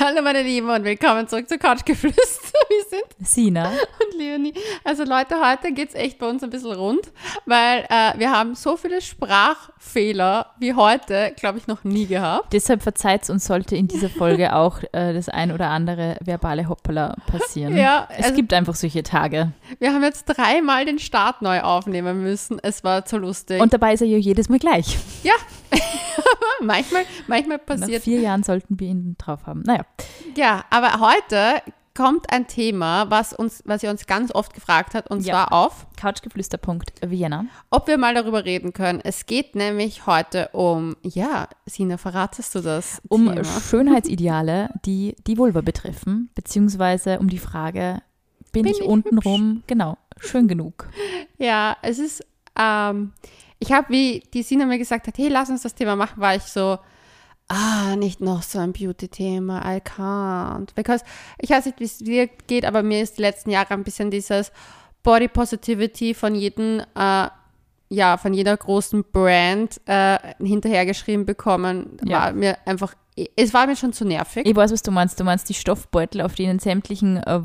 Hallo meine Lieben und willkommen zurück zu Couchgeflüster. Wir sind Sina. und Leonie. Also Leute, heute geht es echt bei uns ein bisschen rund, weil äh, wir haben so viele Sprachfehler wie heute, glaube ich, noch nie gehabt. Deshalb verzeiht uns, sollte in dieser Folge auch äh, das ein oder andere verbale Hoppala passieren. Ja, es also- gibt einfach solche Tage. Wir haben jetzt dreimal den Start neu aufnehmen müssen. Es war zu lustig. Und dabei ist er ja jedes Mal gleich. ja, manchmal, manchmal Nach passiert. vier Jahren sollten wir ihn drauf haben. Naja, Ja, aber heute kommt ein Thema, was uns, was ihr uns ganz oft gefragt hat, und Ja. zwar auf, Couchgeflüster.vienna. ob wir mal darüber reden können. Es geht nämlich heute um, ja, Sina, verratest du das? Um Thema? Schönheitsideale, die die Vulva betreffen, beziehungsweise um die Frage, bin, Bin ich ich untenrum, genau, schön genug? Ja, es ist, ähm, ich habe, wie die Sina mir gesagt hat, hey, lass uns das Thema machen, war ich so, ah, nicht noch so ein Beauty-Thema, I can't. Because, ich weiß nicht, wie es dir geht, aber mir ist die letzten Jahre ein bisschen dieses Body Positivity von jedem, äh, ja, von jeder großen Brand äh, hinterhergeschrieben bekommen, Ja. war mir einfach, es war mir schon zu nervig. Ich weiß, was du meinst. Du meinst die Stoffbeutel, auf denen sämtlichen, äh,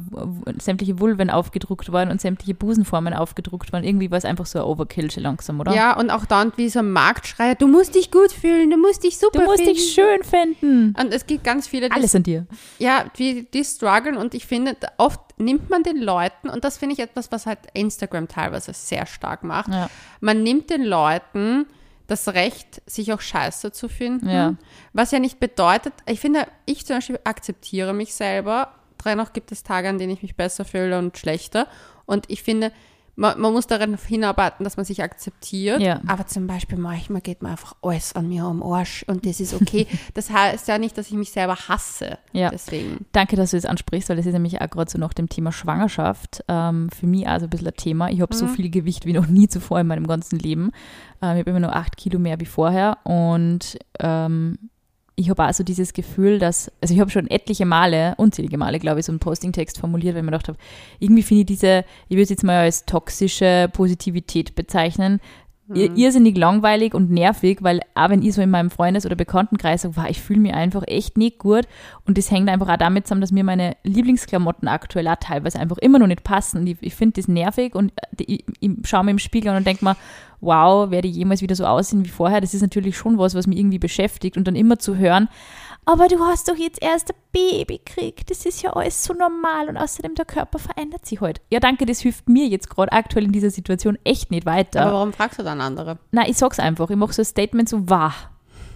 sämtliche Vulven aufgedruckt waren und sämtliche Busenformen aufgedruckt waren. Irgendwie war es einfach so ein Overkill schon langsam, oder? Ja, und auch dann wie so ein Marktschreier, du musst dich gut fühlen, du musst dich super Du musst finden. dich schön finden. Und es gibt ganz viele, die Alles an dir. Ja, die, die strugglen und ich finde, oft nimmt man den Leuten, und das finde ich etwas, was halt Instagram teilweise sehr stark macht, Ja. man nimmt den Leuten das Recht, sich auch scheiße zu finden, Ja. was ja nicht bedeutet, ich finde, ich zum Beispiel akzeptiere mich selber, dennoch gibt es Tage, an denen ich mich besser fühle und schlechter. Und ich finde, man, man muss daran hinarbeiten, dass man sich akzeptiert. Ja. Aber zum Beispiel manchmal geht mir einfach alles an mir am Arsch und das ist okay. das heißt ja nicht, dass ich mich selber hasse. Ja. Deswegen. Danke, dass du das ansprichst, weil das ist nämlich auch gerade so nach dem Thema Schwangerschaft ähm, für mich also ein bisschen ein Thema. Ich habe so viel Gewicht wie noch nie zuvor in meinem ganzen Leben. Ähm, ich habe immer nur acht Kilo mehr wie vorher und ähm, ich habe auch so dieses Gefühl, dass, also ich habe schon etliche Male, unzählige Male, glaube ich, so einen Postingtext formuliert, weil ich mir gedacht habe, irgendwie finde ich diese, ich würde es jetzt mal als toxische Positivität bezeichnen, ir- irrsinnig langweilig und nervig, weil auch wenn ich so in meinem Freundes- oder Bekanntenkreis sage, wow, ich fühle mich einfach echt nicht gut. Und das hängt einfach auch damit zusammen, dass mir meine Lieblingsklamotten aktuell auch teilweise einfach immer noch nicht passen. Und ich, ich finde das nervig und äh, ich, ich schaue mir im Spiegel an und denke mir, wow, werde ich jemals wieder so aussehen wie vorher? Das ist natürlich schon was, was mich irgendwie beschäftigt und dann immer zu hören, aber du hast doch jetzt erst ein Baby gekriegt, das ist ja alles so normal und außerdem der Körper verändert sich halt. Ja, danke, das hilft mir jetzt gerade aktuell in dieser Situation echt nicht weiter. Aber warum fragst du dann andere? Nein, ich sag's einfach. Ich mache so ein Statement so wahr.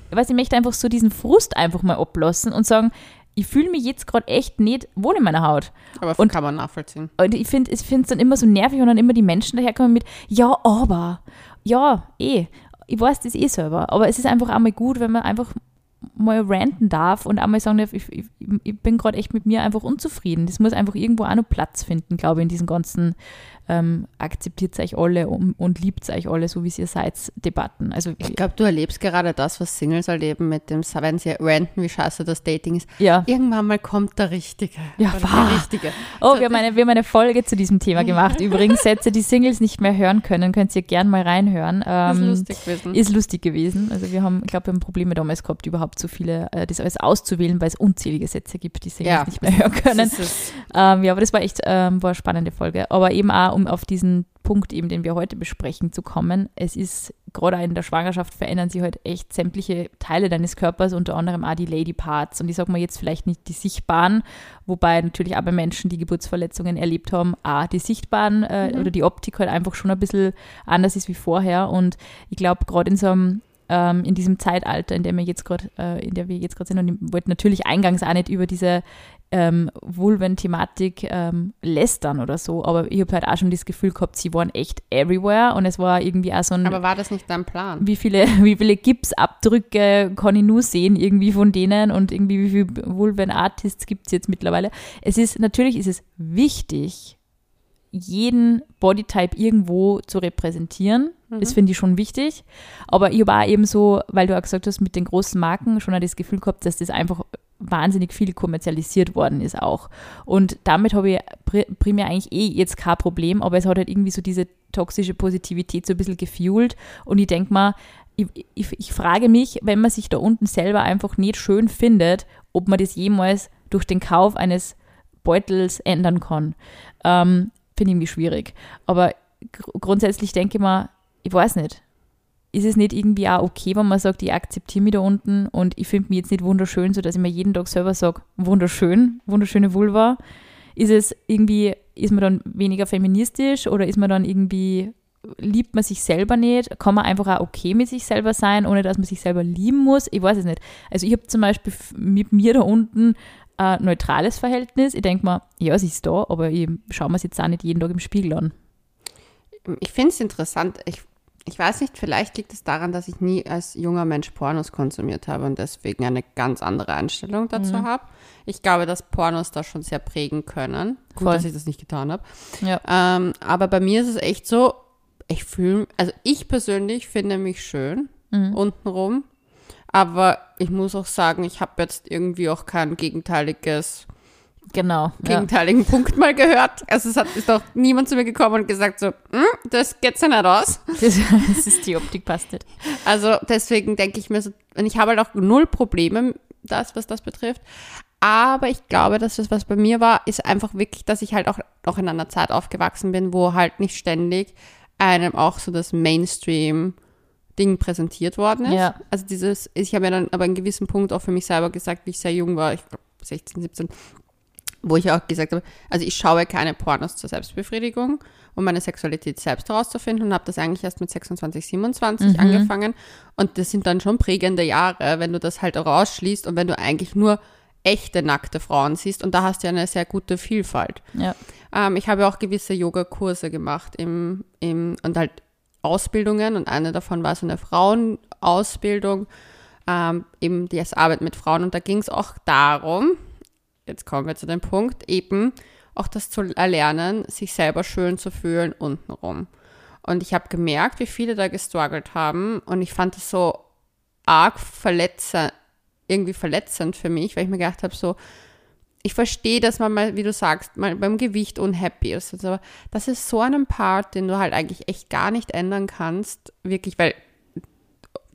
Ich weiß, ich möchte einfach so diesen Frust einfach mal ablassen und sagen, ich fühle mich jetzt gerade echt nicht wohl in meiner Haut. Aber Und- kann man nachvollziehen. Und ich finde es dann immer so nervig und dann immer die Menschen daherkommen mit, ja, aber, ja, eh. Ich weiß das eh selber. Aber es ist einfach einmal gut, wenn man einfach mal ranten darf und einmal sagen darf, ich, ich, ich bin gerade echt mit mir einfach unzufrieden. Das muss einfach irgendwo auch noch Platz finden, glaube ich, in diesen ganzen ähm, akzeptiert euch alle und, und liebt euch alle, so wie ihr seid, Debatten. Also Ich glaube, du erlebst gerade das, was Singles erleben mit dem, wenn sie ranten, wie scheiße das Dating ist. ja. Irgendwann mal kommt der Richtige. Ja, wahr. die Richtige. Oh, wir haben, eine, wir haben eine Folge zu diesem Thema gemacht. Übrigens, Sätze, die Singles nicht mehr hören können, könnt ihr gern mal reinhören. Das ist Ähm, lustig gewesen. Ist lustig gewesen. Also wir haben, ich glaube, wir haben Probleme damals gehabt, überhaupt so viele, äh, das alles auszuwählen, weil es unzählige Sätze gibt, die Singles Ja. nicht mehr hören können. Ähm, ja, aber das war echt ähm, war eine spannende Folge. Aber eben auch, um auf diesen Punkt eben, den wir heute besprechen, zu kommen. Es ist, gerade in der Schwangerschaft verändern sich halt echt sämtliche Teile deines Körpers, unter anderem auch die Lady Parts. Und ich sage mal jetzt vielleicht nicht die sichtbaren, wobei natürlich auch bei Menschen, die Geburtsverletzungen erlebt haben, auch die sichtbaren äh, oder die Optik halt einfach schon ein bisschen anders ist wie vorher. Und ich glaube, gerade in so einem ähm, in diesem Zeitalter, in dem wir jetzt gerade, äh, in der wir jetzt gerade sind, und ich wollte natürlich eingangs auch nicht über diese ähm, Vulven-Thematik ähm, lästern oder so, aber ich habe halt auch schon das Gefühl gehabt, sie waren echt everywhere und es war irgendwie auch so ein, aber war das nicht dein Plan? wie viele, wie viele Gipsabdrücke kann ich nur sehen, irgendwie von denen und irgendwie wie viele Vulven-Artists gibt es jetzt mittlerweile. Es ist, natürlich ist es wichtig, jeden Bodytype irgendwo zu repräsentieren. Das finde ich schon wichtig. Aber ich habe auch eben so, weil du auch gesagt hast, mit den großen Marken schon auch das Gefühl gehabt, dass das einfach wahnsinnig viel kommerzialisiert worden ist auch. Und damit habe ich pri- primär eigentlich eh jetzt kein Problem, aber es hat halt irgendwie so diese toxische Positivität so ein bisschen gefuelt. Und ich denke mal, ich, ich, ich frage mich, wenn man sich da unten selber einfach nicht schön findet, ob man das jemals durch den Kauf eines Beutels ändern kann. Ähm, Finde ich irgendwie schwierig. Aber gr grundsätzlich denke ich mal, ich weiß nicht. Ist es nicht irgendwie auch okay, wenn man sagt, ich akzeptiere mich da unten und ich finde mich jetzt nicht wunderschön, sodass ich mir jeden Tag selber sage, wunderschön, wunderschöne Vulva? Ist es irgendwie, ist man dann weniger feministisch oder ist man dann irgendwie liebt man sich selber nicht? Kann man einfach auch okay mit sich selber sein, ohne dass man sich selber lieben muss? Ich weiß es nicht. Also ich habe zum Beispiel mit mir da unten ein neutrales Verhältnis. Ich denke mir, ja, sie ist da, aber ich schaue mir es jetzt auch nicht jeden Tag im Spiegel an. Ich finde es interessant. Ich, ich weiß nicht, vielleicht liegt es daran, dass ich nie als junger Mensch Pornos konsumiert habe und deswegen eine ganz andere Einstellung dazu mhm. habe. Ich glaube, dass Pornos da schon sehr prägen können. Gut, Voll. dass ich das nicht getan habe. Ja. Ähm, aber bei mir ist es echt so, ich fühle, also ich persönlich finde mich schön mhm. untenrum. Aber ich muss auch sagen, ich habe jetzt irgendwie auch kein gegenteiliges, genau, gegenteiligen ja. Punkt mal gehört. Also es hat ist doch niemand zu mir gekommen und gesagt so, hm, das geht ja nicht aus. Das, das ist die Optik passt nicht. Also deswegen denke ich mir so, und ich habe halt auch null Probleme, das, was das betrifft. Aber ich glaube, dass das, was bei mir war, ist einfach wirklich, dass ich halt auch noch in einer Zeit aufgewachsen bin, wo halt nicht ständig einem auch so das Mainstream Ding präsentiert worden ist. Ja. Also dieses, ich habe ja dann aber einen gewissen Punkt auch für mich selber gesagt, wie ich sehr jung war, ich glaube 16, 17, wo ich auch gesagt habe, also ich schaue keine Pornos zur Selbstbefriedigung, um meine Sexualität selbst herauszufinden und habe das eigentlich erst mit 26, 27 mhm. angefangen. Und das sind dann schon prägende Jahre, wenn du das halt rausschließt und wenn du eigentlich nur echte nackte Frauen siehst und da hast du ja eine sehr gute Vielfalt. Ja. Ähm, ich habe auch gewisse Yogakurse gemacht im, im, und halt Ausbildungen und eine davon war so eine Frauenausbildung, ähm, eben die Arbeit mit Frauen und da ging es auch darum, jetzt kommen wir zu dem Punkt, eben auch das zu erlernen, sich selber schön zu fühlen untenrum. Und ich habe gemerkt, wie viele da gestruggelt haben und ich fand es so arg verletzend, irgendwie verletzend für mich, weil ich mir gedacht habe, so, ich verstehe, dass man mal, wie du sagst, mal beim Gewicht unhappy ist. Aber das ist so ein Part, den du halt eigentlich echt gar nicht ändern kannst, wirklich, weil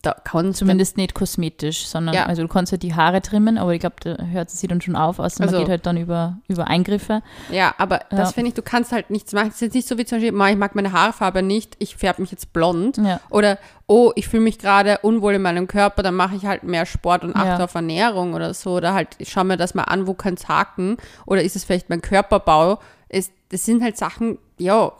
da kann Zumindest nicht kosmetisch, sondern ja. also du kannst halt die Haare trimmen, aber ich glaube, da hört sie dann schon auf, außer also, man geht halt dann über, über Eingriffe. Ja, aber ja. das finde ich, du kannst halt nichts machen. Es ist jetzt nicht so wie zum Beispiel, ich mag meine Haarfarbe nicht, ich färbe mich jetzt blond. Ja. Oder, oh, ich fühle mich gerade unwohl in meinem Körper, dann mache ich halt mehr Sport und achte auf Ernährung oder so. Oder halt, ich schaue mir das mal an, wo kann es haken? Oder ist es vielleicht mein Körperbau? Es, das sind halt Sachen, ja,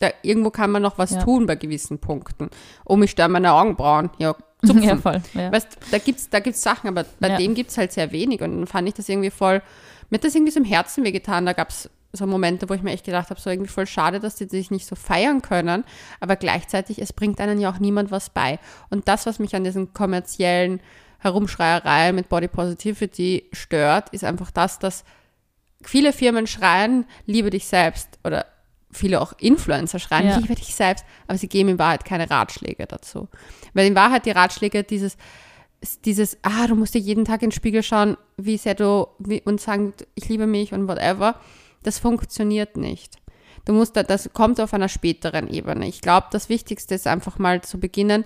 da irgendwo kann man noch was ja. tun bei gewissen Punkten. Oh, mich stören meine Augenbrauen. Ja, zupfen. Ja, voll. Ja. Weißt, da gibt es da gibt's Sachen, aber bei ja. dem gibt es halt sehr wenig. Und dann fand ich das irgendwie voll, mir hat das irgendwie so im Herzen wehgetan. Da gab es so Momente, wo ich mir echt gedacht habe, so irgendwie voll schade, dass die sich nicht so feiern können. Aber gleichzeitig, es bringt einen ja auch niemand was bei. Und das, was mich an diesen kommerziellen Herumschreiereien mit Body Positivity stört, ist einfach das, dass viele Firmen schreien, liebe dich selbst oder viele auch Influencer schreien, ja. liebe dich selbst, aber sie geben in Wahrheit keine Ratschläge dazu. Weil in Wahrheit die Ratschläge dieses, dieses, ah, du musst dir jeden Tag in den Spiegel schauen, wie sehr du, wie, und sagen, ich liebe mich und whatever, das funktioniert nicht. Du musst, das kommt auf einer späteren Ebene. Ich glaube, das Wichtigste ist einfach mal zu beginnen,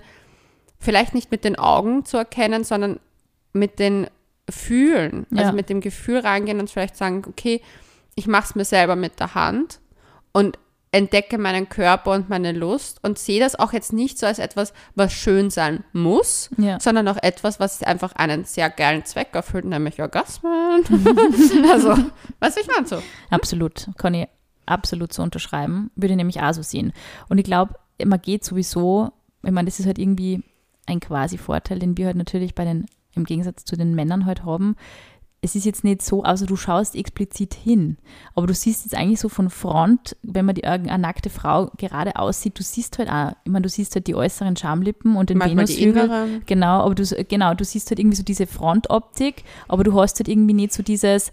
vielleicht nicht mit den Augen zu erkennen, sondern mit den Fühlen, also ja. also mit dem Gefühl reingehen und vielleicht sagen, okay, ich mache es mir selber mit der Hand und entdecke meinen Körper und meine Lust und sehe das auch jetzt nicht so als etwas, was schön sein muss, ja. sondern auch etwas, was einfach einen sehr geilen Zweck erfüllt, nämlich Orgasmen. also, was ich meine so. Absolut, kann ich absolut so unterschreiben. Würde ich nämlich auch so sehen. Und ich glaube, man geht sowieso, ich meine, das ist halt irgendwie ein quasi Vorteil, den wir halt natürlich bei den, im Gegensatz zu den Männern halt haben, es ist jetzt nicht so, also du schaust explizit hin, aber du siehst jetzt eigentlich so von Front, wenn man die eine nackte Frau gerade aussieht, du siehst halt auch, ich meine, du siehst halt die äußeren Schamlippen und den Venushügel. Genau, aber du, genau, du siehst halt irgendwie so diese Frontoptik, aber du hast halt irgendwie nicht so dieses,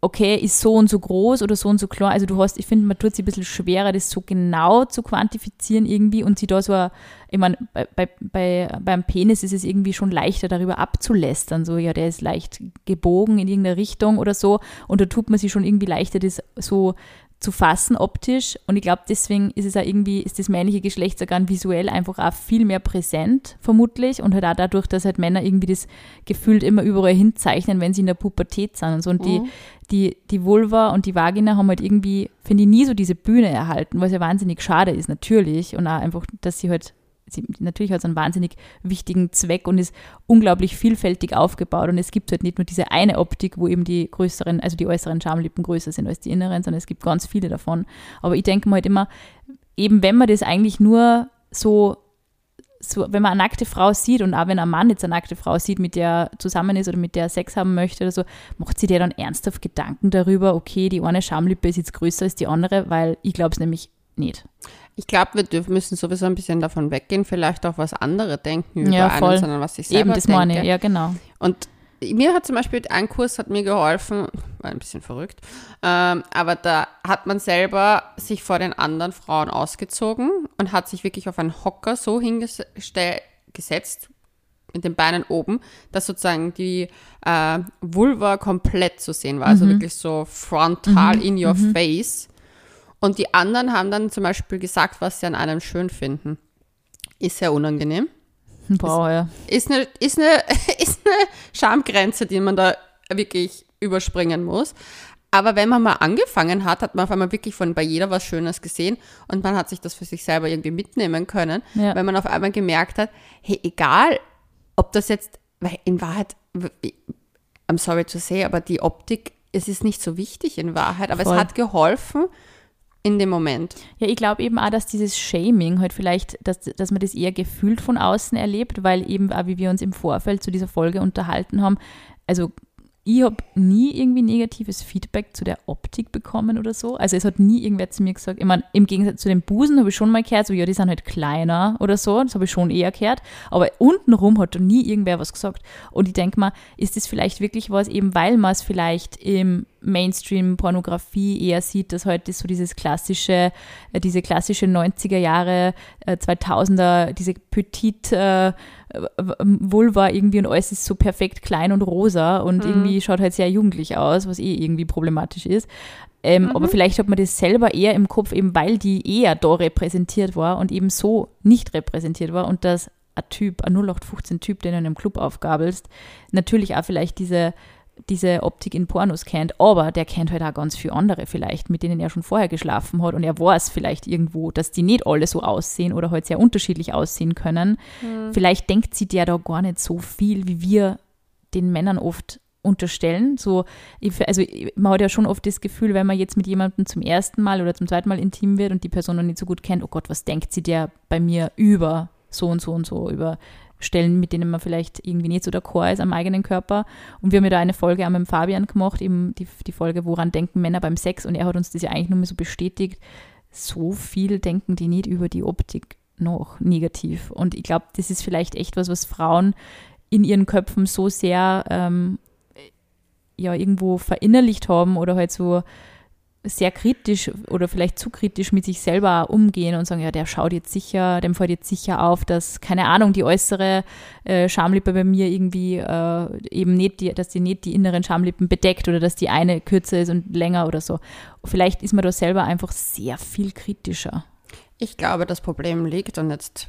okay, ist so und so groß oder so und so klar. Also du hast, ich finde, man tut es ein bisschen schwerer, das so genau zu quantifizieren irgendwie und sie da so, ich meine, bei, bei, bei, beim Penis ist es irgendwie schon leichter, darüber abzulästern, so, ja, der ist leicht gebogen in irgendeine Richtung oder so und da tut man sich schon irgendwie leichter, das so zu fassen optisch. Und ich glaube, deswegen ist es auch irgendwie, ist das männliche Geschlechtsorgan visuell einfach auch viel mehr präsent, vermutlich. Und halt auch dadurch, dass halt Männer irgendwie das gefühlt immer überall hinzeichnen, wenn sie in der Pubertät sind und so. Und mhm. die, die, die Vulva und die Vagina haben halt irgendwie, finde ich, nie so diese Bühne erhalten, was ja wahnsinnig schade ist, natürlich. Und auch einfach, dass sie halt natürlich hat es einen wahnsinnig wichtigen Zweck und ist unglaublich vielfältig aufgebaut. Und es gibt halt nicht nur diese eine Optik, wo eben die größeren, also die äußeren Schamlippen größer sind als die inneren, sondern es gibt ganz viele davon. Aber ich denke mal halt immer, eben wenn man das eigentlich nur so so, wenn man eine nackte Frau sieht und auch wenn ein Mann jetzt eine nackte Frau sieht, mit der zusammen ist oder mit der Sex haben möchte oder so, macht sie dir dann ernsthaft Gedanken darüber, okay, die eine Schamlippe ist jetzt größer als die andere, weil ich glaube es nämlich nicht. Ich glaube, wir dürfen, müssen sowieso ein bisschen davon weggehen, vielleicht auch was andere denken über ja, einen, sondern was ich selber Eben, das denke. meine ja genau. Und mir hat zum Beispiel ein Kurs hat mir geholfen, war ein bisschen verrückt, ähm, aber da hat man selber sich vor den anderen Frauen ausgezogen und hat sich wirklich auf einen Hocker so hingesetzt, mit den Beinen oben, dass sozusagen die äh, Vulva komplett zu sehen war, also mhm. wirklich so frontal mhm. in your mhm. face. Und die anderen haben dann zum Beispiel gesagt, was sie an einem schön finden. Ist sehr unangenehm. Wow, ja. Ist eine, ist, eine, ist eine Schamgrenze, die man da wirklich überspringen muss. Aber wenn man mal angefangen hat, hat man auf einmal wirklich von bei jeder was Schönes gesehen und man hat sich das für sich selber irgendwie mitnehmen können, ja. weil man auf einmal gemerkt hat, hey, egal, ob das jetzt, weil in Wahrheit, I'm sorry to say, aber die Optik, es ist nicht so wichtig in Wahrheit, aber Voll. es hat geholfen, in dem Moment. Ja, ich glaube eben auch, dass dieses Shaming halt vielleicht, dass, dass man das eher gefühlt von außen erlebt, weil eben auch, wie wir uns im Vorfeld zu dieser Folge unterhalten haben, also ich habe nie irgendwie negatives Feedback zu der Optik bekommen oder so. Also es hat nie irgendwer zu mir gesagt, ich meine, im Gegensatz zu den Busen habe ich schon mal gehört, so ja, die sind halt kleiner oder so, das habe ich schon eher gehört. Aber untenrum hat nie irgendwer was gesagt. Und ich denke mal, ist das vielleicht wirklich was, eben weil man es vielleicht im Mainstream-Pornografie eher sieht, dass heute so dieses klassische, äh, diese klassische 90er Jahre, 2000er, äh, diese Petite äh, Vulva irgendwie und alles ist so perfekt klein und rosa und mhm. irgendwie schaut halt sehr jugendlich aus, was eh irgendwie problematisch ist. Ähm, mhm. Aber vielleicht hat man das selber eher im Kopf, eben weil die eher da repräsentiert war und eben so nicht repräsentiert war und dass ein Typ, ein 0815-Typ, den du in einem Club aufgabelst, natürlich auch vielleicht diese diese Optik in Pornos kennt, aber der kennt halt auch ganz viele andere vielleicht, mit denen er schon vorher geschlafen hat und er weiß vielleicht irgendwo, dass die nicht alle so aussehen oder halt sehr unterschiedlich aussehen können. Mhm. Vielleicht denkt sie der da gar nicht so viel, wie wir den Männern oft unterstellen. So, also man hat ja schon oft das Gefühl, wenn man jetzt mit jemandem zum ersten Mal oder zum zweiten Mal intim wird und die Person noch nicht so gut kennt, oh Gott, was denkt sie der bei mir über so und so und so, über Stellen, mit denen man vielleicht irgendwie nicht so Chor ist am eigenen Körper. Und wir haben ja da eine Folge auch mit Fabian gemacht, eben die, die Folge, woran denken Männer beim Sex. Und er hat uns das ja eigentlich nur mal so bestätigt, so viel denken die nicht über die Optik noch negativ. Und ich glaube, das ist vielleicht echt was, was Frauen in ihren Köpfen so sehr ähm, ja irgendwo verinnerlicht haben oder halt so sehr kritisch oder vielleicht zu kritisch mit sich selber umgehen und sagen, ja, der schaut jetzt sicher, dem fällt jetzt sicher auf, dass, keine Ahnung, die äußere äh, Schamlippe bei mir irgendwie äh, eben nicht, die, dass die nicht die inneren Schamlippen bedeckt oder dass die eine kürzer ist und länger oder so. Vielleicht ist man da selber einfach sehr viel kritischer. Ich glaube, das Problem liegt und jetzt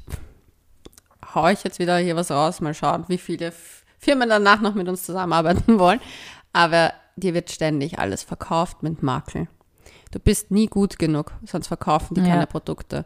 haue ich jetzt wieder hier was raus, mal schauen, wie viele Firmen danach noch mit uns zusammenarbeiten wollen. Aber dir wird ständig alles verkauft mit Makel. Du bist nie gut genug, sonst verkaufen die ja. keine Produkte.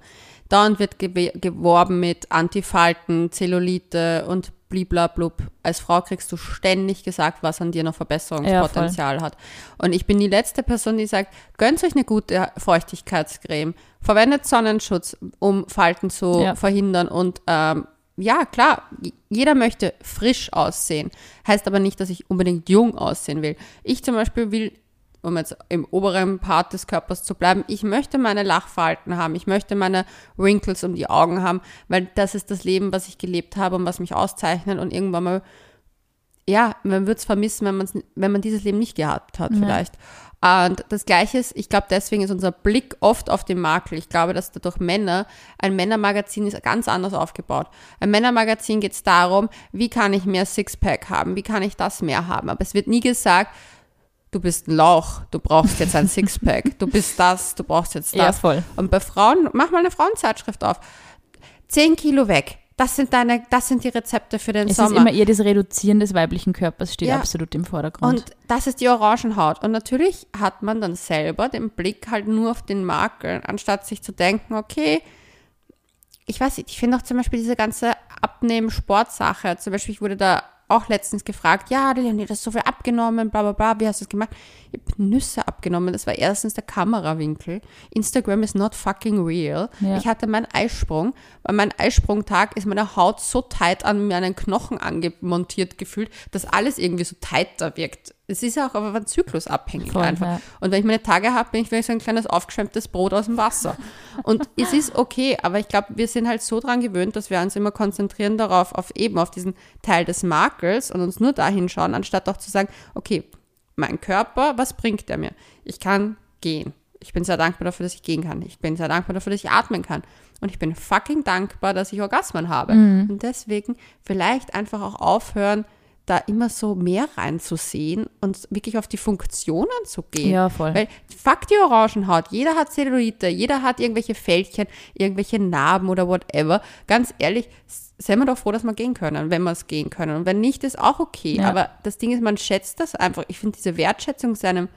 Dann wird geworben mit Antifalten, Zellulite und bliblablub. Als Frau kriegst du ständig gesagt, was an dir noch Verbesserungspotenzial ja, hat. Und ich bin die letzte Person, die sagt, gönnt euch eine gute Feuchtigkeitscreme, verwendet Sonnenschutz, um Falten zu ja. verhindern und ähm, ja, klar, jeder möchte frisch aussehen. Heißt aber nicht, dass ich unbedingt jung aussehen will. Ich zum Beispiel will um jetzt im oberen Part des Körpers zu bleiben, ich möchte meine Lachfalten haben, ich möchte meine Wrinkles um die Augen haben, weil das ist das Leben, was ich gelebt habe und was mich auszeichnet und irgendwann mal, ja, man wird es vermissen, wenn, man's, wenn man dieses Leben nicht gehabt hat, vielleicht. Und das Gleiche ist, ich glaube, deswegen ist unser Blick oft auf den Makel. Ich glaube, dass dadurch Männer, ein Männermagazin ist ganz anders aufgebaut. Ein Männermagazin geht es darum, wie kann ich mehr Sixpack haben, wie kann ich das mehr haben. Aber es wird nie gesagt, du bist ein Lauch, du brauchst jetzt ein Sixpack, du bist das, du brauchst jetzt das. Ja, voll. Und bei Frauen, mach mal eine Frauenzeitschrift auf. Zehn Kilo weg. Das sind deine, das sind die Rezepte für den Es Sommer. ist immer eher das Reduzieren des weiblichen Körpers steht Ja. absolut im Vordergrund. Und das ist die Orangenhaut. Und natürlich hat man dann selber den Blick halt nur auf den Makel, anstatt sich zu denken, okay, ich weiß nicht, ich finde auch zum Beispiel diese ganze Abnehmen-Sportsache. Zum Beispiel, ich wurde da auch letztens gefragt, ja, Leonie, du hast so viel abgenommen, bla bla bla, wie hast du das gemacht? Ich habe Nüsse abgenommen, das war erstens der Kamerawinkel. Instagram is not fucking real. Ja. Ich hatte meinen Eisprung, bei meinem Eisprungtag ist meine Haut so tight an meinen Knochen angemontiert gefühlt, dass alles irgendwie so tighter wirkt. Es ist ja auch aber von Zyklus abhängig Voll, einfach. ja. Und wenn ich meine Tage habe, bin ich wie so ein kleines aufgeschwemmtes Brot aus dem Wasser. Und es ist okay, aber ich glaube, wir sind halt so dran gewöhnt, dass wir uns immer konzentrieren darauf, auf eben auf diesen Teil des Makels und uns nur dahin schauen, anstatt auch zu sagen, okay, mein Körper, was bringt er mir? Ich kann gehen. Ich bin sehr dankbar dafür, dass ich gehen kann. Ich bin sehr dankbar dafür, dass ich atmen kann. Und ich bin fucking dankbar, dass ich Orgasmen habe. Und deswegen vielleicht einfach auch aufhören, da immer so mehr reinzusehen und wirklich auf die Funktionen zu gehen. Ja, voll. Weil fuck die Orangenhaut. Jeder hat Zellulite, jeder hat irgendwelche Fältchen, irgendwelche Narben oder whatever. Ganz ehrlich, s- seien wir doch froh, dass wir gehen können, wenn wir es gehen können. Und wenn nicht, ist auch okay. Ja. Aber das Ding ist, man schätzt das einfach. Ich finde diese Wertschätzung seinem,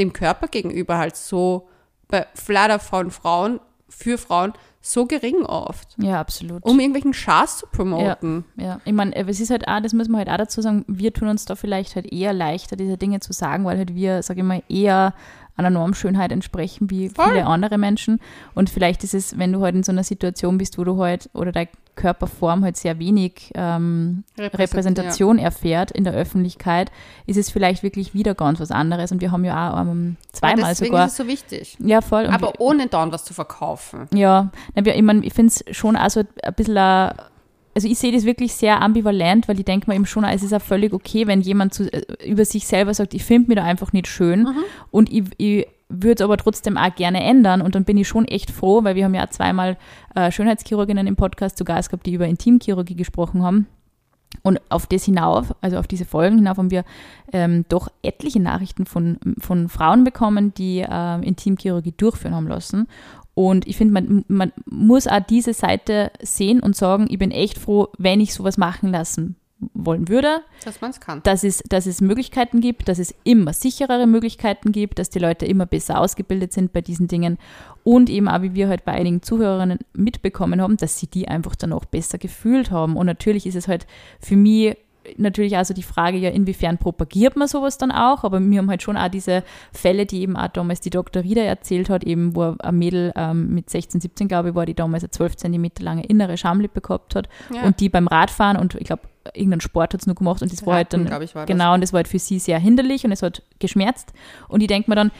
dem Körper gegenüber halt so, bei leider von Frauen, für Frauen, so gering oft. ja, absolut. Um irgendwelchen Schaß zu promoten. Ja, ich meine, es ist halt auch, das muss man halt auch dazu sagen, wir tun uns da vielleicht halt eher leichter, diese Dinge zu sagen, weil halt wir, sage ich mal, eher einer Normschönheit entsprechen wie Voll. viele andere Menschen. Und vielleicht ist es, wenn du halt in so einer Situation bist, wo du halt oder deine Körperform halt sehr wenig ähm, Repräsent- Repräsentation erfährt in der Öffentlichkeit, ist es vielleicht wirklich wieder ganz was anderes. Und wir haben ja auch Ja, zweimal deswegen sogar. ist es so wichtig. Ja, voll. Und Aber ohne dauernd was zu verkaufen. ja, wir- ich, mein, ich finde es schon also ein bisschen, also ich sehe das wirklich sehr ambivalent, weil ich denke mir eben schon, es ist auch völlig okay, wenn jemand zu, äh, über sich selber sagt, ich finde mich da einfach nicht schön und ich, ich würde es aber trotzdem auch gerne ändern und dann bin ich schon echt froh, weil wir haben ja auch zweimal äh, Schönheitschirurginnen im Podcast zu Gast gehabt, die über Intimchirurgie gesprochen haben. Und auf das hinauf, also auf diese Folgen hinauf, haben wir ähm, doch etliche Nachrichten von, von Frauen bekommen, die ähm, Intimchirurgie durchführen haben lassen. Und ich finde, man, man muss auch diese Seite sehen und sagen, ich bin echt froh, wenn ich sowas machen lassen wollen würde, Dass man es kann. dass es, dass es Möglichkeiten gibt, dass es immer sicherere Möglichkeiten gibt, dass die Leute immer besser ausgebildet sind bei diesen Dingen und eben auch, wie wir halt bei einigen Zuhörerinnen mitbekommen haben, dass sie die einfach dann auch besser gefühlt haben. Und natürlich ist es halt für mich natürlich also die Frage, ja, inwiefern propagiert man sowas dann auch, aber wir haben halt schon auch diese Fälle, die eben auch damals die Dr. Rieder erzählt hat, eben wo ein Mädel ähm, mit 16, 17, glaube ich, war, die damals eine 12 Zentimeter lange innere Schamlippe gehabt hat Ja. und die beim Radfahren und ich glaube, irgendeinen Sport hat es nur gemacht und das war halt dann, war das. genau, und das war halt für sie sehr hinderlich und es hat geschmerzt und ich denke mir dann,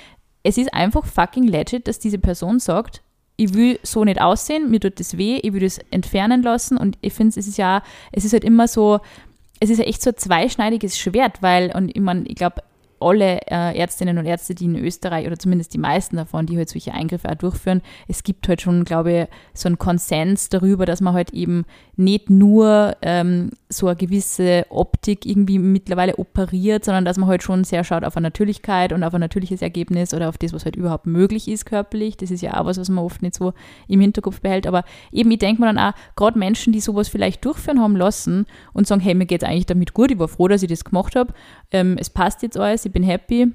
es ist einfach fucking legit, dass diese Person sagt, ich will so nicht aussehen, mir tut das weh, ich will das entfernen lassen und ich finde, es ist ja, es ist halt immer so, es ist ja echt so ein zweischneidiges Schwert, weil, und ich meine, ich glaube, alle äh, Ärztinnen und Ärzte, die in Österreich, oder zumindest die meisten davon, die halt solche Eingriffe auch durchführen, es gibt halt schon, glaube ich, so einen Konsens darüber, dass man halt eben nicht nur ähm, so eine gewisse Optik irgendwie mittlerweile operiert, sondern dass man halt schon sehr schaut auf eine Natürlichkeit und auf ein natürliches Ergebnis oder auf das, was halt überhaupt möglich ist körperlich. Das ist ja auch was, was man oft nicht so im Hinterkopf behält. Aber eben, ich denke mir dann auch, gerade Menschen, die sowas vielleicht durchführen haben lassen und sagen, hey, mir geht es eigentlich damit gut, ich war froh, dass ich das gemacht habe, ähm, es passt jetzt alles, ich bin happy.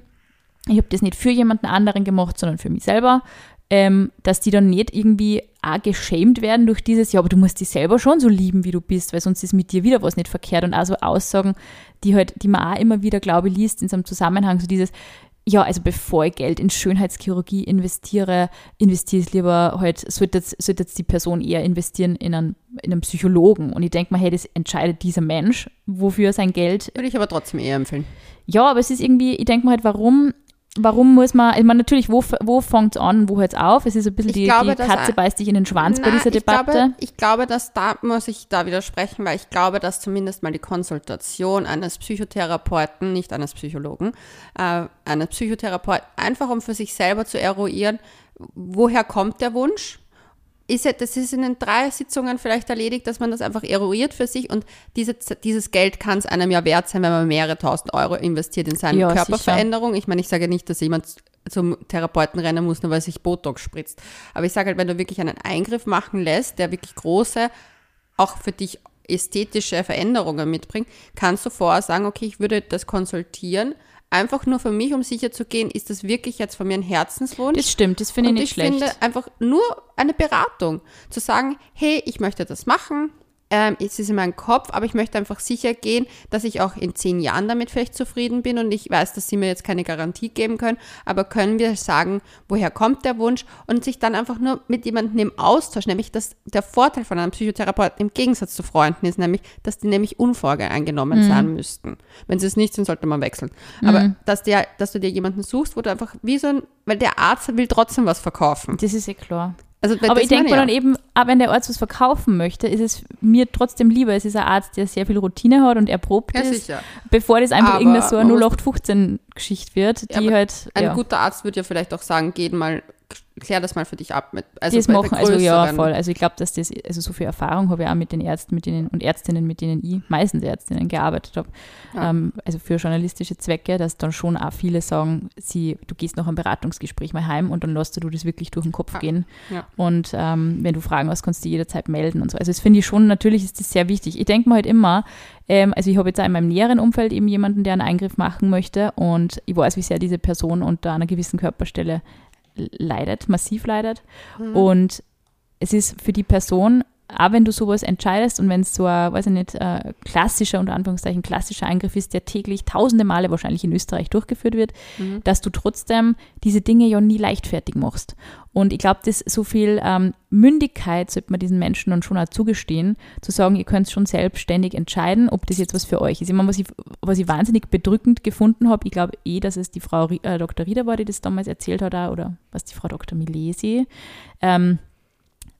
Ich habe das nicht für jemanden anderen gemacht, sondern für mich selber. Ähm, dass die dann nicht irgendwie auch geschämt werden durch dieses, ja, aber du musst dich selber schon so lieben, wie du bist, weil sonst ist mit dir wieder was nicht verkehrt. Und auch so Aussagen, die halt, die man auch immer wieder, glaube ich, liest in so einem Zusammenhang, so dieses, ja, also bevor ich Geld in Schönheitschirurgie investiere, investiere ich lieber halt, sollte jetzt, sollte jetzt die Person eher investieren in einen, in einen Psychologen. Und ich denke mal, hey, das entscheidet dieser Mensch, wofür sein Geld Würde ich aber trotzdem eher empfehlen. ja, aber es ist irgendwie, ich denke mal halt, warum, warum muss man, ich meine, natürlich, wo, wo fängt es an, wo hört es auf? Es ist ein bisschen Ich die, glaube, die dass Katze ein- beißt dich in den Schwanz bei Na, dieser ich Debatte. Glaube, ich glaube, dass da muss ich da widersprechen, weil ich glaube, dass zumindest mal die Konsultation eines Psychotherapeuten, nicht eines Psychologen, äh, eines Psychotherapeuten, einfach um für sich selber zu eruieren, woher kommt der Wunsch? Ist ja, das ist in den drei Sitzungen vielleicht erledigt, dass man das einfach eruiert für sich und diese, dieses Geld kann es einem ja wert sein, wenn man mehrere tausend Euro investiert in seine Ja, Körperveränderung. Ich meine, ich sage nicht, dass jemand zum Therapeuten rennen muss, nur weil sich Botox spritzt. Aber ich sage halt, wenn du wirklich einen Eingriff machen lässt, der wirklich große, auch für dich ästhetische Veränderungen mitbringt, kannst du vorher sagen, okay, ich würde das konsultieren, einfach nur für mich, um sicher zu gehen, ist das wirklich jetzt von mir ein Herzenswunsch? Das stimmt, das finde ich Und nicht ich schlecht. finde einfach nur eine Beratung. Zu sagen, hey, ich möchte das machen. Ähm, es ist in meinem Kopf, aber ich möchte einfach sicher gehen, dass ich auch in zehn Jahren damit vielleicht zufrieden bin und ich weiß, dass sie mir jetzt keine Garantie geben können, aber können wir sagen, woher kommt der Wunsch und sich dann einfach nur mit jemandem im Austausch, nämlich dass der Vorteil von einem Psychotherapeuten im Gegensatz zu Freunden ist, nämlich, dass die nämlich unvoreingenommen sein müssten. Wenn sie es nicht sind, sollte man wechseln. Aber dass, der, dass du dir jemanden suchst, wo du einfach wie so ein, weil der Arzt will trotzdem was verkaufen. Das ist ja klar. Also, Aber ich denke mir dann eben, auch wenn der Arzt was verkaufen möchte, ist es mir trotzdem lieber, es ist ein Arzt, der sehr viel Routine hat und erprobt Ja, ist, sicher. bevor das einfach Aber irgendeine so eine man muss- 0815-Geschichte wird, Ja, die aber halt, Ein ja, guter Arzt würde ja vielleicht auch sagen, geht mal, klär das mal für dich ab. Mit, also das machen, also ja, voll. Also ich glaube, dass das, also so viel Erfahrung habe ich auch mit den Ärzten mit denen, und Ärztinnen, mit denen ich, meistens Ärztinnen, gearbeitet habe. Ja. Ähm, also für journalistische Zwecke, dass dann schon auch viele sagen, sie, du gehst nach einem Beratungsgespräch mal heim und dann lässt du das wirklich durch den Kopf Ja. gehen. Ja. Und ähm, wenn du Fragen hast, kannst du jederzeit melden und so. Also das finde ich schon, natürlich ist das sehr wichtig. Ich denke mir halt immer, ähm, also ich habe jetzt auch in meinem näheren Umfeld eben jemanden, der einen Eingriff machen möchte und ich weiß, wie sehr diese Person unter einer gewissen Körperstelle leidet, massiv leidet. Und es ist für die Person, auch wenn du sowas entscheidest und wenn es so ein, weiß ich nicht, äh, klassischer, unter Anführungszeichen klassischer Eingriff ist, der täglich tausende Male wahrscheinlich in Österreich durchgeführt wird, dass du trotzdem diese Dinge ja nie leichtfertig machst. Und ich glaube, dass so viel ähm, Mündigkeit sollte man diesen Menschen dann schon auch zugestehen, zu sagen, ihr könnt schon selbstständig entscheiden, ob das jetzt was für euch ist. Ich meine, was ich, was ich wahnsinnig bedrückend gefunden habe, ich glaube eh, dass es die Frau äh, Dr. Rieder war, die das damals erzählt hat, auch, oder was die Frau Dr. Milesi, ähm,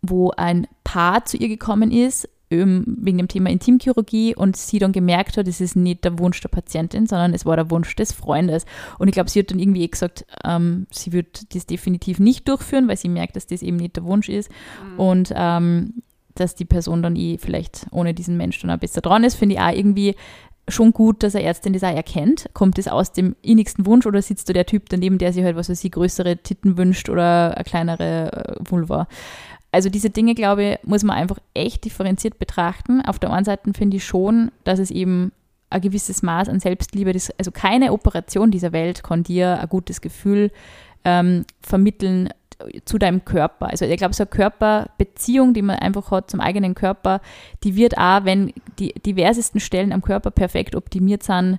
wo ein Paar zu ihr gekommen ist, ähm, wegen dem Thema Intimchirurgie und sie dann gemerkt hat, es ist nicht der Wunsch der Patientin, sondern es war der Wunsch des Freundes. Und ich glaube, sie hat dann irgendwie eh gesagt, ähm, sie wird das definitiv nicht durchführen, weil sie merkt, dass das eben nicht der Wunsch ist und ähm, dass die Person dann eh vielleicht ohne diesen Mensch dann auch besser dran ist, finde ich auch irgendwie schon gut, dass eine Ärztin das auch erkennt. Kommt das aus dem innigsten Wunsch oder sitzt da der Typ daneben, der sich halt, was weiß ich, größere Titten wünscht oder eine kleinere äh, Vulva? Also diese Dinge, glaube ich, muss man einfach echt differenziert betrachten. Auf der einen Seite finde ich schon, dass es eben ein gewisses Maß an Selbstliebe, das, also keine Operation dieser Welt kann dir ein gutes Gefühl ähm, vermitteln zu deinem Körper. Also ich glaube, so eine Körperbeziehung, die man einfach hat zum eigenen Körper, die wird auch, wenn die diversesten Stellen am Körper perfekt optimiert sind,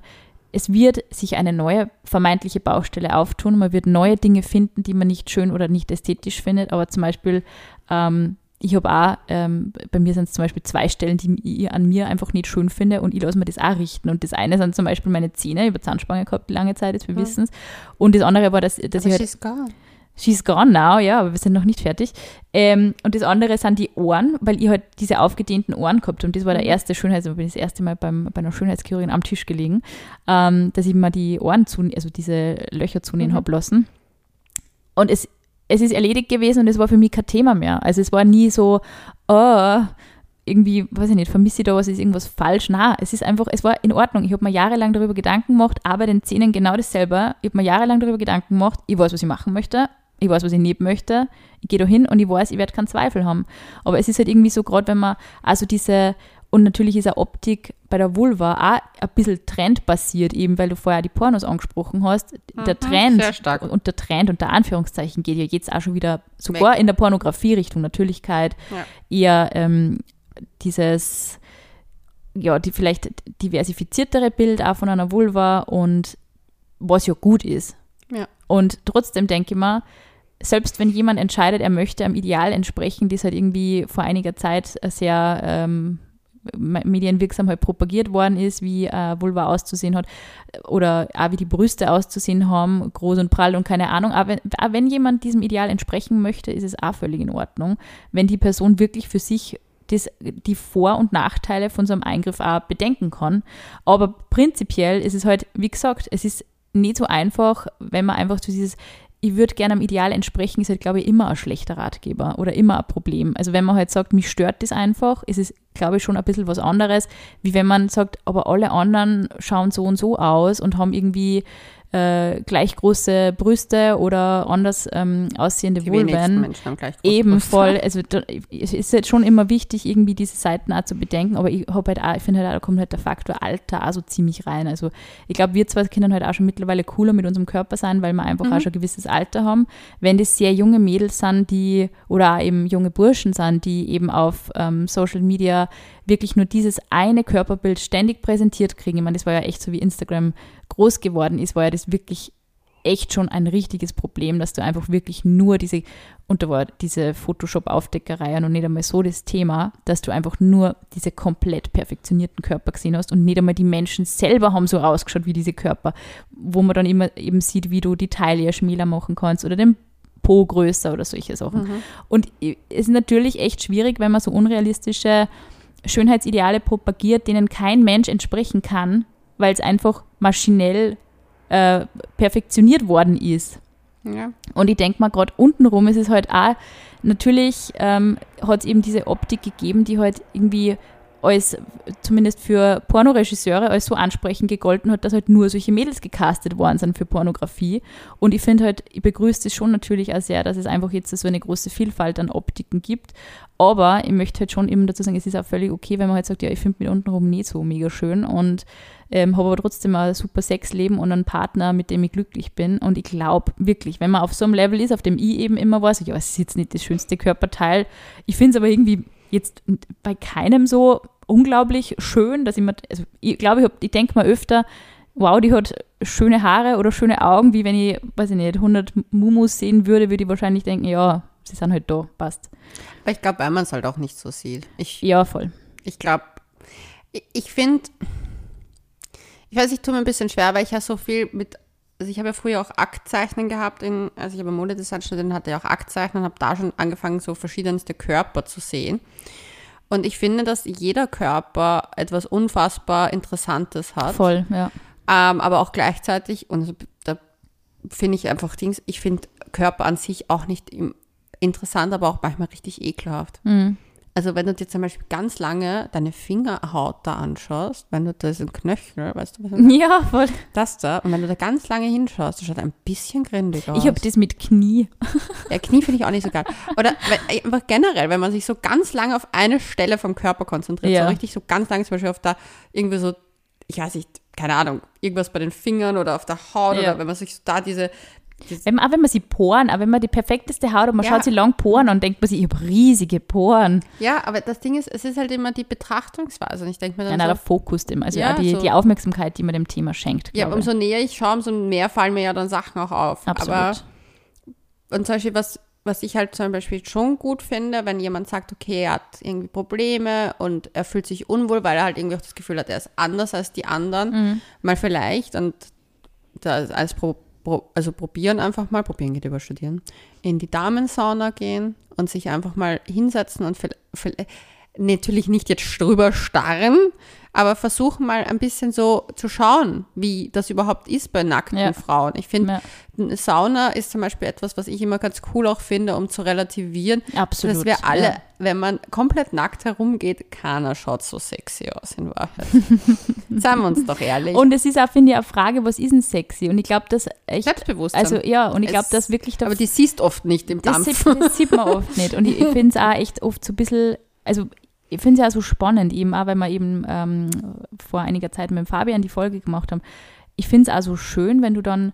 es wird sich eine neue vermeintliche Baustelle auftun. Man wird neue Dinge finden, die man nicht schön oder nicht ästhetisch findet. Aber zum Beispiel, ähm, ich habe auch, ähm, bei mir sind es zum Beispiel zwei Stellen, die ich an mir einfach nicht schön finde und ich lasse mir das auch richten. Und das eine sind zum Beispiel meine Zähne, über Zahnspange gehabt lange Zeit, jetzt wir Ja. wissen es. Und das andere war, dass, dass Aber ich halt she's gone. She's gone now, ja, aber wir sind noch nicht fertig. Ähm, und das andere sind die Ohren, weil ich halt diese aufgedehnten Ohren gehabt habe. Und das war der Mhm. erste Schönheits, ich bin das erste Mal beim, bei einer Schönheitschirurgin am Tisch gelegen, ähm, dass ich mir die Ohren zu, also diese Löcher zunehmen Mhm. habe lassen. Und es, es ist erledigt gewesen und es war für mich kein Thema mehr. Also es war nie so, oh, irgendwie, weiß ich nicht, vermisse ich da was, ist irgendwas falsch. Na, es ist einfach, es war in Ordnung. Ich habe mir jahrelang darüber Gedanken gemacht, aber den Zähnen genau dasselbe. Ich habe mir jahrelang darüber Gedanken gemacht, ich weiß, was ich machen möchte, ich weiß, was ich nicht möchte, ich gehe da hin und ich weiß, ich werde keinen Zweifel haben. Aber es ist halt irgendwie so, gerade wenn man, also diese, und natürlich ist eine Optik bei der Vulva auch ein bisschen trendbasiert, eben weil du vorher die Pornos angesprochen hast. Der Mhm, Trend und der Trend unter Anführungszeichen geht ja jetzt auch schon wieder sogar in der Pornografie Richtung Natürlichkeit, Ja. eher ähm, dieses, ja, die vielleicht diversifiziertere Bild auch von einer Vulva und was ja gut ist. Ja. Und trotzdem denke ich mir, selbst wenn jemand entscheidet, er möchte am Ideal entsprechen, das halt irgendwie vor einiger Zeit sehr ähm, medienwirksam halt propagiert worden ist, wie äh, Vulva auszusehen hat oder auch wie die Brüste auszusehen haben, groß und prall und keine Ahnung. Aber wenn, auch wenn jemand diesem Ideal entsprechen möchte, ist es auch völlig in Ordnung, wenn die Person wirklich für sich das, die Vor- und Nachteile von so einem Eingriff auch bedenken kann. Aber prinzipiell ist es halt, wie gesagt, es ist nicht so einfach, wenn man einfach so dieses ich würde gerne am Ideal entsprechen, ist halt, glaube ich, immer ein schlechter Ratgeber oder immer ein Problem. Also wenn man halt sagt, mich stört das einfach, ist es, glaube ich, schon ein bisschen was anderes, wie wenn man sagt, aber alle anderen schauen so und so aus und haben irgendwie äh, gleich große Brüste oder anders ähm, aussehende Die Vulven. wenigsten Menschen haben gleich große Eben Brüste. voll. Also da, es ist jetzt schon immer wichtig, irgendwie diese Seiten auch zu bedenken, aber ich habe halt auch, ich finde halt auch, da kommt halt der Faktor Alter auch so ziemlich rein. Also ich glaube, wir zwei können halt auch schon mittlerweile cooler mit unserem Körper sein, weil wir einfach Mhm. auch schon ein gewisses Alter haben. Wenn das sehr junge Mädels sind, die oder auch eben junge Burschen sind, die eben auf ähm, Social Media wirklich nur dieses eine Körperbild ständig präsentiert kriegen. Ich meine, das war ja echt so wie Instagram groß geworden ist, war ja das wirklich echt schon ein richtiges Problem, dass du einfach wirklich nur diese, und da war diese Photoshop-Aufdeckerei ja noch nicht einmal so das Thema, dass du einfach nur diese komplett perfektionierten Körper gesehen hast und nicht einmal die Menschen selber haben so ausgeschaut wie diese Körper, wo man dann immer eben sieht, wie du die Taille schmäler machen kannst oder den Po größer oder solche Sachen. Mhm. Und es ist natürlich echt schwierig, wenn man so unrealistische Schönheitsideale propagiert, denen kein Mensch entsprechen kann, weil es einfach maschinell äh, perfektioniert worden ist. Ja. Und ich denke mal, gerade untenrum ist es halt auch, natürlich ähm, hat es eben diese Optik gegeben, die halt irgendwie als, zumindest für Pornoregisseure, als so ansprechend gegolten hat, dass halt nur solche Mädels gecastet worden sind für Pornografie. Und ich finde halt, ich begrüße es schon natürlich auch sehr, dass es einfach jetzt so eine große Vielfalt an Optiken gibt. Aber ich möchte halt schon eben dazu sagen, es ist auch völlig okay, wenn man halt sagt, ja, ich finde mich untenrum nicht so mega schön und ähm, habe aber trotzdem ein super Sexleben und einen Partner, mit dem ich glücklich bin. Und ich glaube wirklich, wenn man auf so einem Level ist, auf dem ich eben immer war, so, ja, es ist jetzt nicht das schönste Körperteil. Ich finde es aber irgendwie jetzt bei keinem so unglaublich schön, dass ich mir, also ich glaube, ich, ich denke mal öfter, wow, die hat schöne Haare oder schöne Augen, wie wenn ich, weiß ich nicht, 100 Mumus sehen würde, würde ich wahrscheinlich denken, ja, sie sind halt da, passt. Aber ich glaube, weil man es halt auch nicht so sieht. Ich, Ja, voll. ich glaube, ich, ich finde, ich weiß, ich tue mir ein bisschen schwer, weil ich ja so viel mit, also ich habe ja früher auch Aktzeichnen gehabt, in, also ich habe Modedesign studiert hatte ja auch Aktzeichnen und habe da schon angefangen, so verschiedenste Körper zu sehen. Und ich finde, dass jeder Körper etwas unfassbar Interessantes hat. Voll, ja. Ähm, aber auch gleichzeitig, und da finde ich einfach Dings, ich finde Körper an sich auch nicht interessant, aber auch manchmal richtig ekelhaft. Mhm. Also wenn du dir zum Beispiel ganz lange deine Fingerhaut da anschaust, wenn du da sind Knöchel, weißt du, was ich meine? Ja, voll. das da, und wenn du da ganz lange hinschaust, das schaut ein bisschen grindig aus. Ich habe das mit Knie. ja, Knie finde ich auch nicht so geil. Oder weil- einfach generell, wenn man sich so ganz lange auf eine Stelle vom Körper konzentriert, Ja. so richtig so ganz lange zum Beispiel auf da irgendwie so, ich weiß nicht, keine Ahnung, irgendwas bei den Fingern oder auf der Haut Ja. oder wenn man sich so da diese Wenn man, auch wenn man sie Poren, auch wenn man die perfekteste Haut und man Ja. schaut sie lang Poren an, denkt man sich, ich habe riesige Poren. ja, aber das Ding ist, es ist halt immer die Betrachtungsweise und ich denke mir Ja, dann der so, Fokus, dem, also Ja, die, so. die Aufmerksamkeit, die man dem Thema schenkt. ja, umso näher ich schaue, umso mehr fallen mir ja dann Sachen auch auf. Absolut. Aber Und zum Beispiel, was, was ich halt zum Beispiel schon gut finde, wenn jemand sagt, okay, er hat irgendwie Probleme und er fühlt sich unwohl, weil er halt irgendwie auch das Gefühl hat, er ist anders als die anderen, Mhm. mal vielleicht und da als pro, pro, also probieren einfach mal, probieren geht über studieren, in die Damensauna gehen und sich einfach mal hinsetzen und vil- natürlich nicht jetzt drüber starren, aber versuchen mal ein bisschen so zu schauen, wie das überhaupt ist bei nackten Ja. Frauen. Ich finde, Ja, eine Sauna ist zum Beispiel etwas, was ich immer ganz cool auch finde, um zu relativieren, absolut. dass wir alle, Ja. wenn man komplett nackt herumgeht, keiner schaut so sexy aus in Wahrheit. Seien wir uns doch ehrlich. Und es ist auch, finde ich, eine Frage, was ist denn sexy? Und ich glaube, dass echt, Selbstbewusstsein. also ja, und ich glaube, dass wirklich aber die siehst oft nicht im Das Dampf. sieht, das sieht man oft nicht. Und ich, ich finde es auch echt oft so ein bisschen, also ich finde es ja so spannend, eben auch, weil wir eben ähm, vor einiger Zeit mit dem Fabian die Folge gemacht haben. Ich finde es auch so schön, wenn du dann,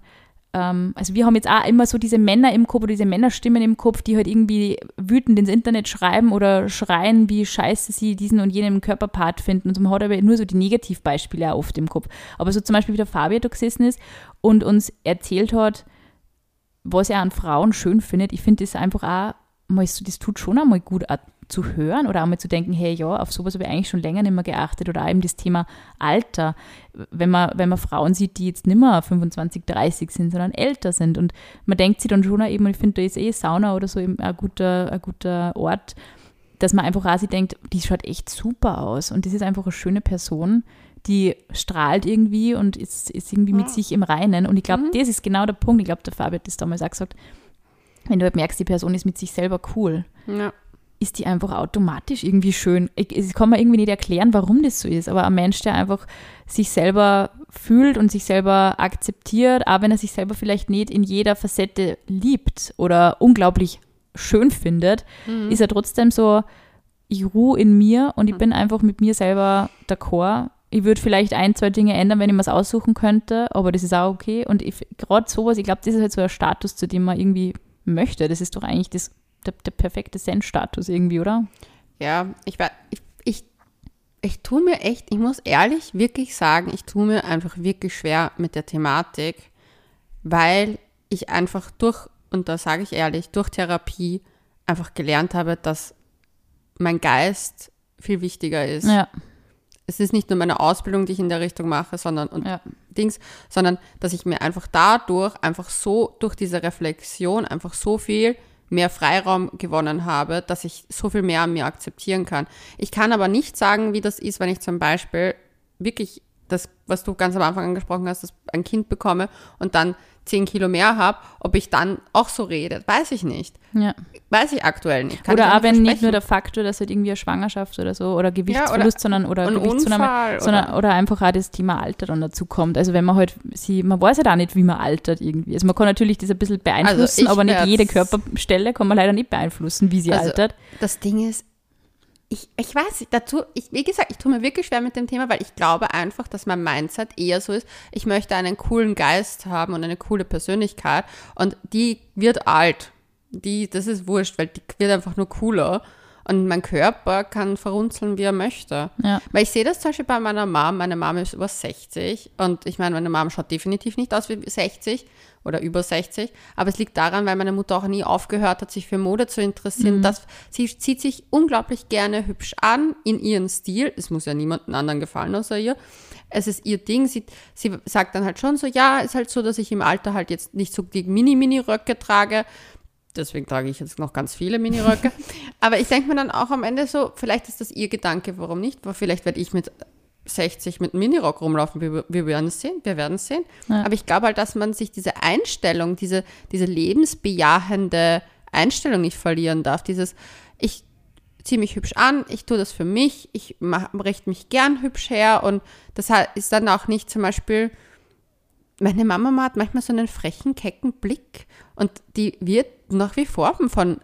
ähm, also wir haben jetzt auch immer so diese Männer im Kopf oder diese Männerstimmen im Kopf, die halt irgendwie wütend ins Internet schreiben oder schreien, wie scheiße sie diesen und jenen Körperpart finden. Und so, man hat aber nur so die Negativbeispiele auch oft im Kopf. Aber so zum Beispiel, wie der Fabian da gesessen ist und uns erzählt hat, was er an Frauen schön findet, ich finde das einfach auch das tut schon einmal gut zu hören oder auch mal zu denken, hey, ja, auf sowas habe ich eigentlich schon länger nicht mehr geachtet oder eben das Thema Alter, wenn man, wenn man Frauen sieht, die jetzt nicht mehr 25, 30 sind, sondern älter sind und man denkt sich dann schon eben, ich finde, da ist eh Sauna oder so eben ein guter, ein guter Ort, dass man einfach auch sich denkt, die schaut echt super aus und das ist einfach eine schöne Person, die strahlt irgendwie und ist, ist irgendwie mit Ja. sich im Reinen. Und ich glaube, Mhm. das ist genau der Punkt. Ich glaube, der Fabi hat das damals auch gesagt. Wenn du halt merkst, die Person ist mit sich selber cool, Ja. Ist die einfach automatisch irgendwie schön. Ich, ich kann mir irgendwie nicht erklären, warum das so ist, aber ein Mensch, der einfach sich selber fühlt und sich selber akzeptiert, auch wenn er sich selber vielleicht nicht in jeder Facette liebt oder unglaublich schön findet, Mhm. ist er trotzdem so, ich ruhe in mir und ich Mhm. bin einfach mit mir selber d'accord. Ich würde vielleicht ein, zwei Dinge ändern, wenn ich mir es aussuchen könnte, aber das ist auch okay. Und gerade sowas, ich glaube, das ist halt so ein Status, zu dem man irgendwie möchte. Das ist doch eigentlich das, der, der perfekte Zen-Status irgendwie, oder? Ja, ich, war- ich, ich, ich tue mir echt, ich muss ehrlich wirklich sagen, ich tue mir einfach wirklich schwer mit der Thematik, weil ich einfach durch, und da sage ich ehrlich, durch Therapie einfach gelernt habe, dass mein Geist viel wichtiger ist. Ja, Es ist nicht nur meine Ausbildung, die ich in der Richtung mache, sondern und ja. Dings, sondern dass ich mir einfach dadurch einfach so durch diese Reflexion einfach so viel mehr Freiraum gewonnen habe, dass ich so viel mehr an mir akzeptieren kann. Ich kann aber nicht sagen, wie das ist, wenn ich zum Beispiel wirklich das, was du ganz am Anfang angesprochen hast, das ein Kind bekomme und dann zehn Kilo mehr habe, ob ich dann auch so rede, weiß ich nicht. ja. Weiß ich aktuell nicht. Kann oder wenn nicht versprechen. nur der Faktor, dass halt irgendwie eine Schwangerschaft oder so oder Gewichtsverlust, oder sondern oder Gewichtszunahme, Unfall sondern oder- oder einfach auch das Thema Alter dann dazu kommt. Also wenn man halt sie, man weiß ja halt auch nicht, wie man altert irgendwie. Also man kann natürlich das ein bisschen beeinflussen, Also aber nicht jede Körperstelle kann man leider nicht beeinflussen, wie sie Also, altert. Das Ding ist, ich, ich weiß, dazu, ich, wie gesagt, ich tue mir wirklich schwer mit dem Thema, weil ich glaube einfach, dass mein Mindset eher so ist, ich möchte einen coolen Geist haben und eine coole Persönlichkeit und die wird alt. Die, das ist wurscht, weil die wird einfach nur cooler. Und mein Körper kann verrunzeln, wie er möchte. Ja. Weil ich sehe das zum Beispiel bei meiner Mom. Meine Mom ist über 60 und ich meine, meine Mom schaut definitiv nicht aus wie 60 oder über 60. Aber es liegt daran, weil meine Mutter auch nie aufgehört hat, sich für Mode zu interessieren. Dass sie zieht sich unglaublich gerne hübsch an in ihren Stil. Es muss ja niemandem anderen gefallen außer ihr. Es ist ihr Ding. Sie, sie sagt dann halt schon so, ja, ist halt so, dass ich im Alter halt jetzt nicht so die Mini-Mini-Röcke trage. Deswegen trage ich jetzt noch ganz viele Miniröcke. Aber ich denke mir dann auch am Ende so, vielleicht ist das ihr Gedanke, warum nicht? Weil vielleicht werde ich mit 60 mit einem Minirock rumlaufen. Wir, wir werden es sehen, wir werden es sehen. Ja. Aber ich glaube halt, dass man sich diese Einstellung, diese, diese lebensbejahende Einstellung nicht verlieren darf. Dieses, ich ziehe mich hübsch an, ich tue das für mich, ich mach, richte mich gern hübsch her und das ist dann auch nicht zum Beispiel, meine Mama hat manchmal so einen frechen, kecken Blick und die wird nach wie vor von,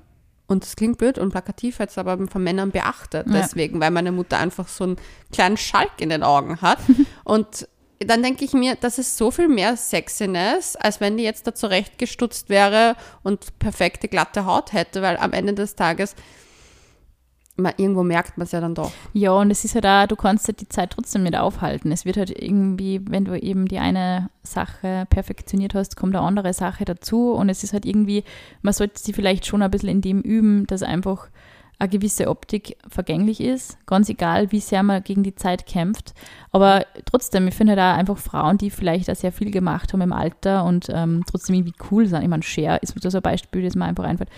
und das klingt blöd und plakativ jetzt, aber von Männern beachtet. Ja. Deswegen, weil meine Mutter einfach so einen kleinen Schalk in den Augen hat. und dann denke ich mir, das ist so viel mehr Sexiness, als wenn die jetzt da zurechtgestutzt wäre und perfekte glatte Haut hätte, weil am Ende des Tages, man, irgendwo merkt man es ja dann doch. Ja, und es ist halt auch, du kannst halt die Zeit trotzdem nicht aufhalten. Es wird halt irgendwie, wenn du eben die eine Sache perfektioniert hast, kommt eine andere Sache dazu und es ist halt irgendwie, man sollte sie vielleicht schon ein bisschen in dem üben, dass einfach eine gewisse Optik vergänglich ist, ganz egal, wie sehr man gegen die Zeit kämpft. Aber trotzdem, ich finde halt auch einfach Frauen, die vielleicht auch sehr viel gemacht haben im Alter und ähm, trotzdem irgendwie cool sind. Ich meine, Cher ist so ein Beispiel, das mir einfach einfällt.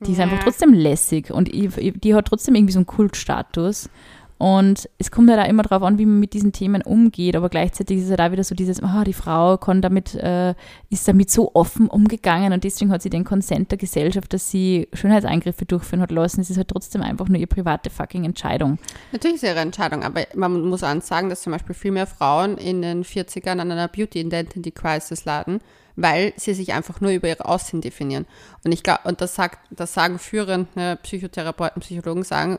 Die ist Ja. einfach trotzdem lässig und die hat trotzdem irgendwie so einen Kultstatus. Und es kommt halt auch immer darauf an, wie man mit diesen Themen umgeht, aber gleichzeitig ist es halt auch wieder so dieses, ah, die Frau kann damit, äh, ist damit so offen umgegangen und deswegen hat sie den Konsent der Gesellschaft, dass sie Schönheitseingriffe durchführen hat lassen. Es ist halt trotzdem einfach nur ihre private fucking Entscheidung. Natürlich ist ihre Entscheidung, aber man muss auch sagen, dass zum Beispiel viel mehr Frauen in den 40ern an einer Beauty Identity Crisis laden, weil sie sich einfach nur über ihr Aussehen definieren. Und ich glaube, und das sagt, das sagen führende Psychotherapeuten, Psychologen sagen,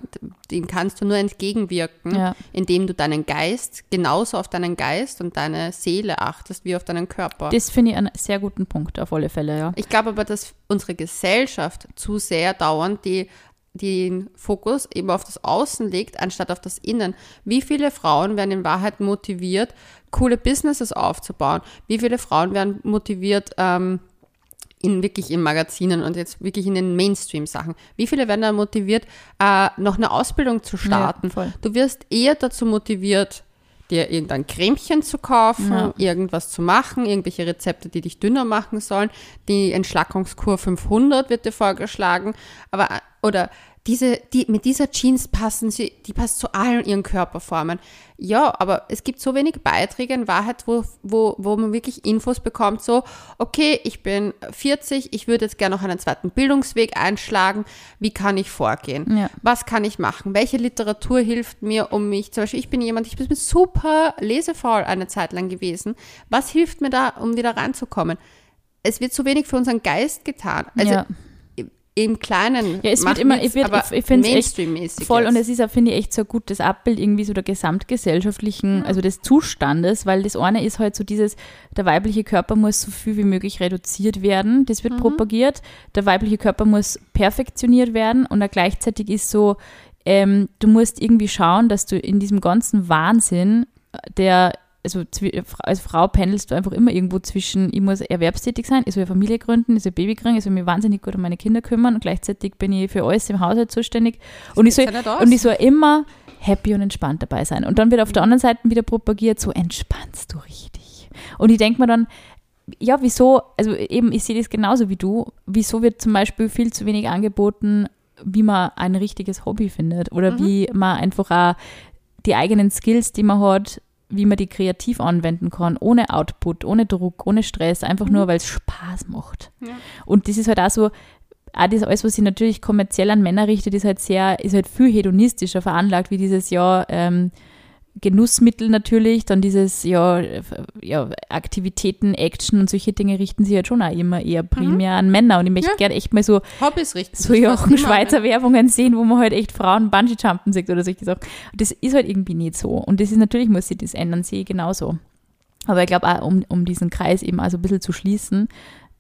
dem kannst du nur entgegenwirken, Ja. indem du deinen Geist genauso auf deinen Geist und deine Seele achtest wie auf deinen Körper. Das finde ich einen sehr guten Punkt, auf alle Fälle, ja. Ich glaube aber, dass unsere Gesellschaft zu sehr dauernd die, den Fokus eben auf das Außen legt, anstatt auf das Innen. Wie viele Frauen werden in Wahrheit motiviert, coole Businesses aufzubauen? Wie viele Frauen werden motiviert, ähm, in wirklich in Magazinen und jetzt wirklich in den Mainstream-Sachen. Wie viele werden dann motiviert, äh, noch eine Ausbildung zu starten? Ja. Du wirst eher dazu motiviert, dir irgendein Cremchen zu kaufen, Ja. irgendwas zu machen, irgendwelche Rezepte, die dich dünner machen sollen. Die Entschlackungskur 500 wird dir vorgeschlagen, aber oder diese, die, mit dieser Jeans passen sie, die passt zu allen ihren Körperformen. Ja, aber es gibt so wenig Beiträge in Wahrheit, wo, wo, wo man wirklich Infos bekommt, so, okay, ich bin 40, ich würde jetzt gerne noch einen zweiten Bildungsweg einschlagen, wie kann ich vorgehen? Ja. Was kann ich machen? Welche Literatur hilft mir, um mich, zum Beispiel, ich bin jemand, ich bin super lesefaul eine Zeit lang gewesen. Was hilft mir da, um wieder reinzukommen? Es wird zu wenig für unseren Geist getan. Also, ja im Kleinen. Ja, es wird immer, nichts, ich, wird, aber ich, ich finde es echt voll jetzt. und es ist auch, finde ich, echt so ein gutes Abbild irgendwie so der gesamtgesellschaftlichen, also des Zustandes, weil das eine ist halt so dieses, der weibliche Körper muss so viel wie möglich reduziert werden, das Mhm. wird propagiert, der weibliche Körper muss perfektioniert werden und gleichzeitig ist so, ähm, du musst irgendwie schauen, dass du in diesem ganzen Wahnsinn, der also als Frau pendelst du einfach immer irgendwo zwischen, ich muss erwerbstätig sein, ich soll eine Familie gründen, ich soll Baby kriegen, ich soll mich wahnsinnig gut um meine Kinder kümmern und gleichzeitig bin ich für alles im Haushalt zuständig und ich, soll, ja und ich soll immer happy und entspannt dabei sein. Und dann wird auf der anderen Seite wieder propagiert, so entspannst du richtig. Und ich denke mir dann, ja, wieso, also eben, ich sehe das genauso wie du, wieso wird zum Beispiel viel zu wenig angeboten, wie man ein richtiges Hobby findet oder Mhm. wie man einfach auch die eigenen Skills, die man hat, wie man die kreativ anwenden kann, ohne Output, ohne Druck, ohne Stress, einfach nur, weil es Spaß macht. Mhm. Ja. Und das ist halt auch so, auch das alles, was sich natürlich kommerziell an Männer richtet, ist halt sehr, ist halt viel hedonistischer veranlagt, wie dieses Jahr ähm, Genussmittel natürlich, dann dieses ja, ja, Aktivitäten, Action und solche Dinge richten sich halt schon auch immer eher primär an Männer. Und ich möchte Ja. gerne echt mal so Hobbys richten so an Schweizer Werbungen sehen, wo man halt echt Frauen Bungee-Jumpen sieht oder solche Sachen. Das ist halt irgendwie nicht so. Und das ist natürlich, muss sich das ändern, sehe ich genauso. Aber ich glaube auch, um, um diesen Kreis eben also ein bisschen zu schließen,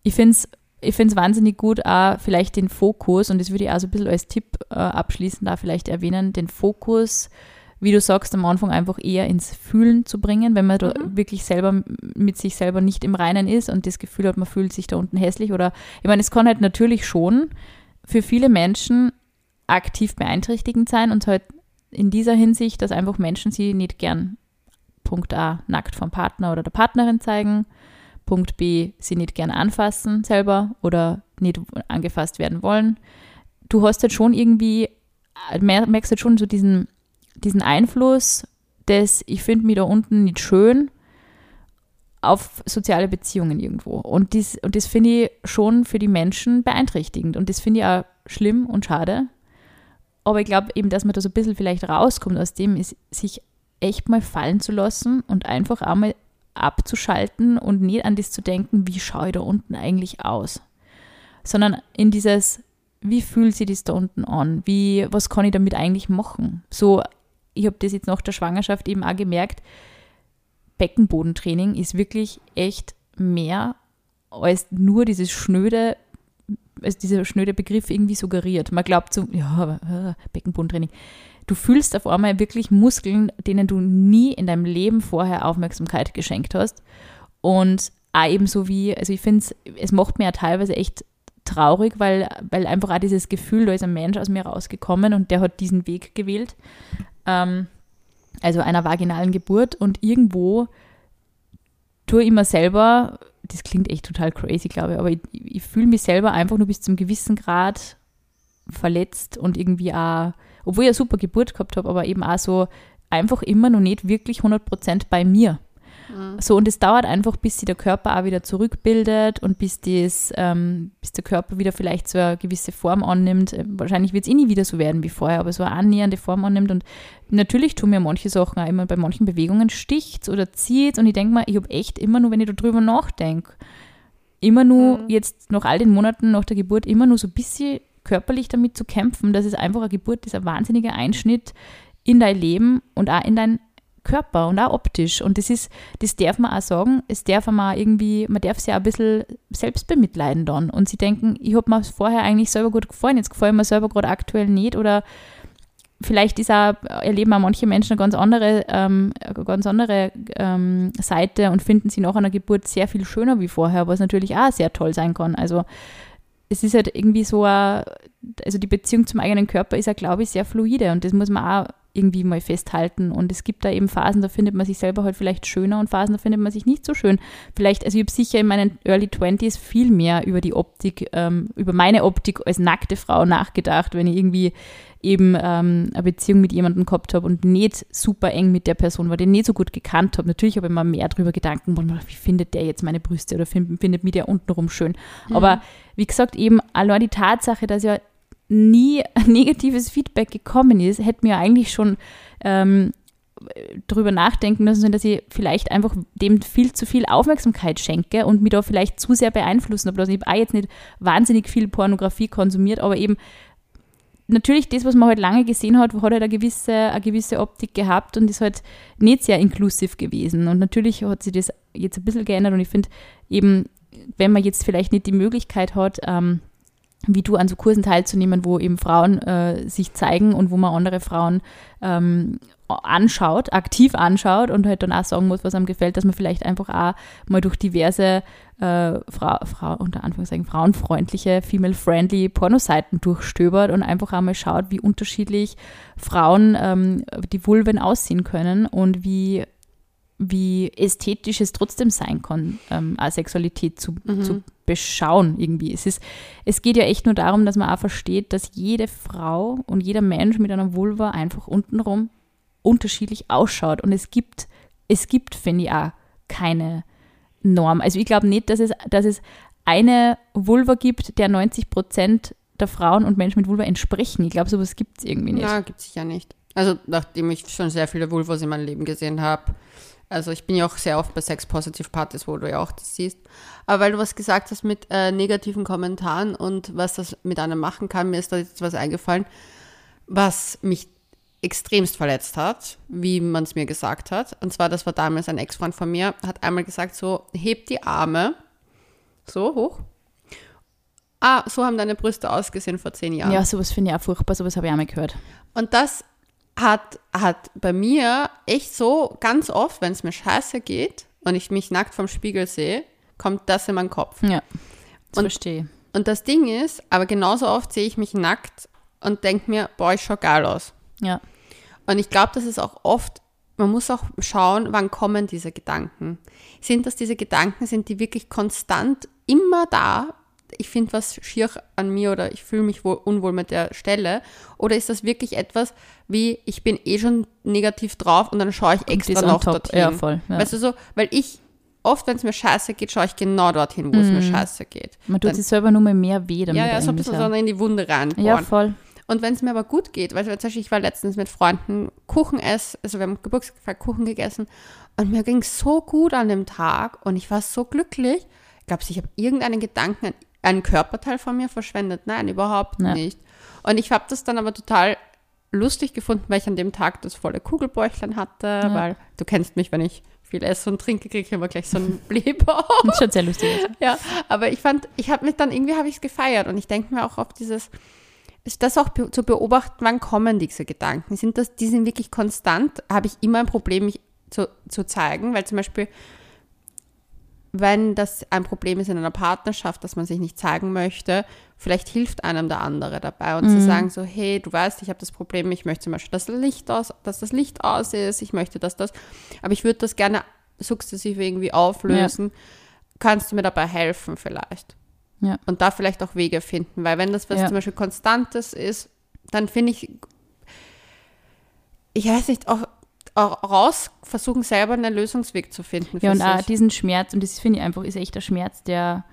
ich finde es ich finde es wahnsinnig gut, auch vielleicht den Fokus, und das würde ich auch so ein bisschen als Tipp äh, abschließend da vielleicht erwähnen, den Fokus, wie du sagst, am Anfang einfach eher ins Fühlen zu bringen, wenn man da wirklich selber mit sich selber nicht im Reinen ist und das Gefühl hat, man fühlt sich da unten hässlich oder, ich meine, es kann halt natürlich schon für viele Menschen aktiv beeinträchtigend sein und halt in dieser Hinsicht, dass einfach Menschen sie nicht gern Punkt A nackt vom Partner oder der Partnerin zeigen, Punkt B sie nicht gern anfassen selber oder nicht angefasst werden wollen. Du hast halt schon irgendwie, äh, mer- merkst halt schon so diesen, diesen Einfluss, dass ich finde mich da unten nicht schön auf soziale Beziehungen irgendwo. Und das, und das finde ich schon für die Menschen beeinträchtigend. Und das finde ich auch schlimm und schade. Aber ich glaube eben, dass man da so ein bisschen vielleicht rauskommt aus dem, ist, sich echt mal fallen zu lassen und einfach einmal abzuschalten und nicht an das zu denken, wie schaue ich da unten eigentlich aus. Sondern in dieses, wie fühlt sich das da unten an? Wie, was kann ich damit eigentlich machen? So, ich habe das jetzt nach der Schwangerschaft eben auch gemerkt, Beckenbodentraining ist wirklich echt mehr als nur dieses schnöde, als dieser schnöde Begriff irgendwie suggeriert. Man glaubt so, ja, äh, Beckenbodentraining. Du fühlst auf einmal wirklich Muskeln, denen du nie in deinem Leben vorher Aufmerksamkeit geschenkt hast. Und auch ebenso wie, also ich finde es, es macht mir ja teilweise echt traurig, weil, weil einfach auch dieses Gefühl, da ist ein Mensch aus mir rausgekommen und der hat diesen Weg gewählt. Ähm, also einer vaginalen Geburt und irgendwo tue ich mir selber, das klingt echt total crazy, glaube ich, aber ich, ich fühle mich selber einfach nur bis zum gewissen Grad verletzt und irgendwie auch, obwohl ich eine super Geburt gehabt habe, aber eben auch so einfach immer noch nicht wirklich 100% bei mir. So, und es dauert einfach, bis sich der Körper auch wieder zurückbildet und bis, das, ähm, bis der Körper wieder vielleicht so eine gewisse Form annimmt. Äh, Wahrscheinlich wird es eh nie wieder so werden wie vorher, aber so eine annähernde Form annimmt. Und natürlich tun mir manche Sachen auch immer bei manchen Bewegungen sticht oder zieht. Und ich denke mal, ich habe echt immer nur, wenn ich darüber nachdenke, immer nur jetzt nach all den Monaten nach der Geburt immer nur so ein bisschen körperlich damit zu kämpfen, dass es einfach eine Geburt ist, ein wahnsinniger Einschnitt in dein Leben und auch in dein Körper und auch optisch. Und das ist, das darf man auch sagen, es darf man irgendwie, man darf sich auch ein bisschen selbst bemitleiden dann. Und sie denken, ich habe mir vorher eigentlich selber gut gefallen, jetzt gefällt mir selber gerade aktuell nicht oder vielleicht ist auch, erleben auch manche Menschen eine ganz andere, ähm, ganz andere ähm, Seite und finden sie nach einer Geburt sehr viel schöner wie vorher, was natürlich auch sehr toll sein kann. Also es ist halt irgendwie so, ein, also die Beziehung zum eigenen Körper ist ja, glaube ich, sehr fluide und das muss man auch irgendwie mal festhalten. Und es gibt da eben Phasen, da findet man sich selber halt vielleicht schöner und Phasen, da findet man sich nicht so schön. Vielleicht, also ich habe sicher in meinen Early 20s viel mehr über die Optik, ähm, über meine Optik als nackte Frau nachgedacht, wenn ich irgendwie eben ähm, eine Beziehung mit jemandem gehabt habe und nicht super eng mit der Person war, den nicht so gut gekannt habe. Natürlich habe ich mal mehr darüber Gedanken, wie findet der jetzt meine Brüste oder find, findet mich der untenrum schön. Mhm. Aber wie gesagt, eben allein die Tatsache, dass ja nie negatives Feedback gekommen ist, hätte mir eigentlich schon ähm, darüber nachdenken müssen, dass ich vielleicht einfach dem viel zu viel Aufmerksamkeit schenke und mich da vielleicht zu sehr beeinflussen ich habe auch jetzt nicht wahnsinnig viel Pornografie konsumiert, aber eben natürlich das, was man halt lange gesehen hat, hat halt eine gewisse, eine gewisse Optik gehabt und ist halt nicht sehr inklusiv gewesen. Und natürlich hat sich das jetzt ein bisschen geändert und ich finde eben, wenn man jetzt vielleicht nicht die Möglichkeit hat, ähm, wie du an so Kursen teilzunehmen, wo eben Frauen äh, sich zeigen und wo man andere Frauen ähm, anschaut, aktiv anschaut und halt dann auch sagen muss, was einem gefällt, dass man vielleicht einfach auch mal durch diverse äh, Frau, Frau, unter Anführungszeichen frauenfreundliche, female-friendly Pornoseiten durchstöbert und einfach einmal schaut, wie unterschiedlich Frauen ähm, die Vulven aussehen können und wie wie ästhetisch es trotzdem sein kann, ähm, Asexualität zu, mhm. zu beschauen irgendwie. Es, ist, es geht ja echt nur darum, dass man auch versteht, dass jede Frau und jeder Mensch mit einer Vulva einfach untenrum unterschiedlich ausschaut. Und es gibt, es gibt, finde ich, auch keine Norm. Also ich glaube nicht, dass es, dass es eine Vulva gibt, der 90 Prozent der Frauen und Menschen mit Vulva entsprechen. Ich glaube, sowas gibt es irgendwie nicht. Ja, gibt es ja nicht. Also nachdem ich schon sehr viele Vulvas in meinem Leben gesehen habe, also ich bin ja auch sehr oft bei Sex-Positive-Partys, wo du ja auch das siehst. Aber weil du was gesagt hast mit äh, negativen Kommentaren und was das mit einem machen kann, mir ist da jetzt was eingefallen, was mich extremst verletzt hat, wie man es mir gesagt hat. Und zwar, das war damals ein Ex-Freund von mir, hat einmal gesagt, so, heb die Arme so hoch. Ah, so haben deine Brüste ausgesehen vor zehn Jahren. Ja, sowas finde ich auch furchtbar, sowas habe ich auch mal gehört. Und das hat, hat bei mir echt so ganz oft, wenn es mir scheiße geht und ich mich nackt vom Spiegel sehe, kommt das in meinen Kopf. Ja, das und, verstehe. Und das Ding ist, aber genauso oft sehe ich mich nackt und denke mir, boah, ich schau geil aus. Ja. Und ich glaube, das ist auch oft, man muss auch schauen, wann kommen diese Gedanken. Sind das diese Gedanken, sind die wirklich konstant immer da ich finde was schier an mir oder ich fühle mich wohl unwohl mit der Stelle? Oder ist das wirklich etwas wie, ich bin eh schon negativ drauf und dann schaue ich extra noch dorthin? Ja, voll. Ja. Weißt du so, weil ich oft, wenn es mir scheiße geht, schaue ich genau dorthin, wo mm. es mir mhm. scheiße geht. Man tut dann, sich selber nur mehr weh damit. Ja, ja, so ein bisschen so in die Wunde rein. Ja, voll. Und wenn es mir aber gut geht, weil zum Beispiel ich war letztens mit Freunden Kuchen essen, also wir haben Geburtstag Kuchen gegessen und mir ging es so gut an dem Tag und ich war so glücklich. Ich glaube, ich habe irgendeinen Gedanken an ein Körperteil von mir verschwendet. Nein, überhaupt ja. nicht. Und ich habe das dann aber total lustig gefunden, weil ich an dem Tag das volle Kugelbäuchlein hatte, ja. weil du kennst mich, wenn ich viel esse und trinke, kriege ich immer gleich so einen Blähbauch. Das ist schon sehr lustig. Ja, aber ich fand, ich habe mich dann, irgendwie habe ich es gefeiert und ich denke mir auch auf dieses, ist das auch zu beobachten, wann kommen diese Gedanken? Sind das, die sind wirklich konstant? Habe ich immer ein Problem, mich zu, zu zeigen? Weil zum Beispiel, wenn das ein Problem ist in einer Partnerschaft, dass man sich nicht zeigen möchte, vielleicht hilft einem der andere dabei und mhm. zu sagen so, hey, du weißt, ich habe das Problem, ich möchte zum Beispiel, dass das Licht aus, dass das Licht aus ist, ich möchte, dass das, aber ich würde das gerne sukzessive irgendwie auflösen. Ja. Kannst du mir dabei helfen vielleicht? Ja. Und da vielleicht auch Wege finden, weil wenn das was ja. zum Beispiel Konstantes ist, dann finde ich, ich weiß nicht, auch raus versuchen, selber einen Lösungsweg zu finden. Ja, und sich. auch diesen Schmerz, und das finde ich einfach, ist echt der Schmerz, der,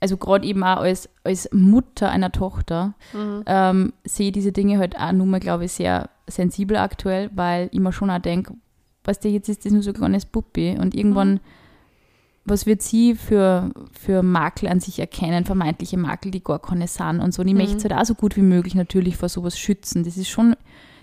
also gerade eben auch als, als Mutter einer Tochter, mhm. ähm, sehe diese Dinge halt auch nur mal, glaube ich, sehr sensibel aktuell, weil ich mir schon auch denke, was der jetzt ist, das nur so ein kleines Puppi und irgendwann. Mhm. Was wird sie für, für Makel an sich erkennen, vermeintliche Makel, die gar keine sind und so. Und ich mhm. möchte es halt auch so gut wie möglich natürlich vor sowas schützen. Das ist schon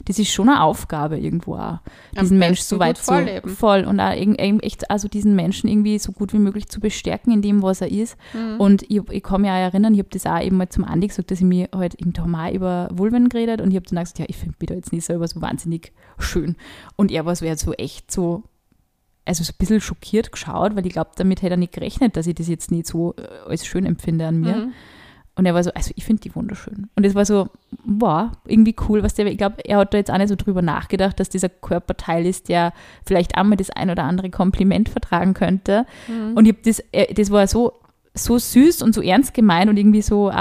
das ist schon eine Aufgabe irgendwo auch, diesen Mensch so weit zu voll und auch echt also diesen Menschen irgendwie so gut wie möglich zu bestärken in dem, was er ist. Mhm. Und ich, ich kann mich auch erinnern, ich habe das auch eben mal zum Andi gesagt, dass ich mir halt im Mal über Vulven geredet und ich habe dann auch gesagt, ja, ich finde mich da jetzt nicht selber so wahnsinnig schön. Und er war so, er so echt so also so ein bisschen schockiert geschaut, weil ich glaube, damit hätte er nicht gerechnet, dass ich das jetzt nicht so äh, als schön empfinde an mir. Mhm. Und er war so, also ich finde die wunderschön. Und es war so, wow, irgendwie cool, was der, ich glaube, er hat da jetzt auch nicht so drüber nachgedacht, dass dieser Körperteil ist, der vielleicht einmal das ein oder andere Kompliment vertragen könnte. Mhm. Und ich das, das war so, so süß und so ernst gemeint und irgendwie so,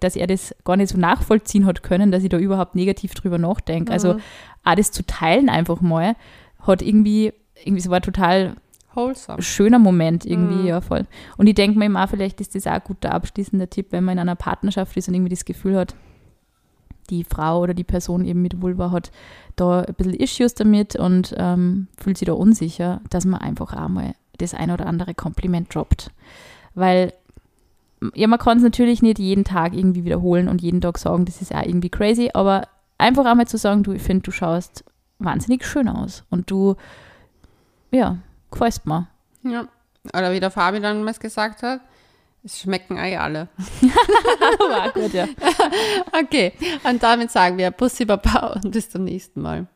dass er das gar nicht so nachvollziehen hat können, dass ich da überhaupt negativ drüber nachdenke. Also mhm. auch das zu teilen einfach mal, hat irgendwie, irgendwie, es war total Wholesome. schöner Moment irgendwie, mm. ja voll. Und ich denke mir immer, vielleicht ist das auch ein guter abschließender Tipp, wenn man in einer Partnerschaft ist und irgendwie das Gefühl hat, die Frau oder die Person eben mit Vulva hat da ein bisschen Issues damit und ähm, fühlt sich da unsicher, dass man einfach auch mal das ein oder andere Kompliment droppt. Weil, ja, man kann es natürlich nicht jeden Tag irgendwie wiederholen und jeden Tag sagen, das ist auch irgendwie crazy, aber einfach einmal zu sagen, du, ich finde, du schaust wahnsinnig schön aus und du, ja, gefällt mir. Ja. Oder wie der Fabi dann mal gesagt hat, es schmecken eh alle. War gut, ja. okay, und damit sagen wir Bussi Baba und bis zum nächsten Mal.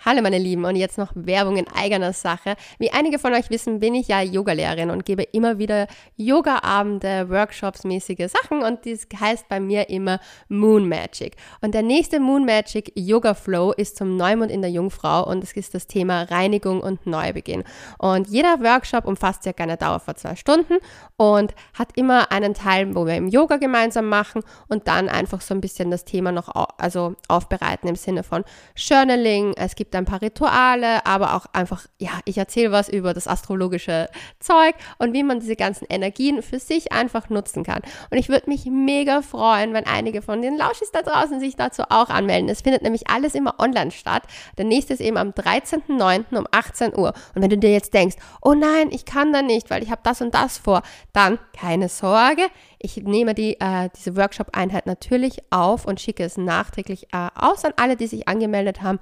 Hallo meine Lieben und jetzt noch Werbung in eigener Sache. Wie einige von euch wissen, bin ich ja Yogalehrerin und gebe immer wieder Yoga-Abende, Workshops, mäßige Sachen und dies heißt bei mir immer Moon Magic. Und der nächste Moon Magic Yoga Flow ist zum Neumond in der Jungfrau und es ist das Thema Reinigung und Neubeginn. Und jeder Workshop umfasst circa eine Dauer von zwei Stunden und hat immer einen Teil, wo wir im Yoga gemeinsam machen und dann einfach so ein bisschen das Thema noch also aufbereiten im Sinne von Journaling. Es gibt ein paar Rituale, aber auch einfach, ja, ich erzähle was über das astrologische Zeug und wie man diese ganzen Energien für sich einfach nutzen kann. Und ich würde mich mega freuen, wenn einige von den Lauschis da draußen sich dazu auch anmelden. Es findet nämlich alles immer online statt. Der nächste ist eben am 13.09. um 18 Uhr. Und wenn du dir jetzt denkst, oh nein, ich kann da nicht, weil ich habe das und das vor, dann keine Sorge. Ich nehme die, äh, diese Workshop-Einheit natürlich auf und schicke es nachträglich äh, aus an alle, die sich angemeldet haben.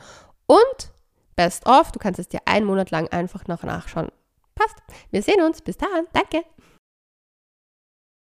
Und best of, du kannst es dir einen Monat lang einfach noch nachschauen. Passt. Wir sehen uns. Bis dann. Danke.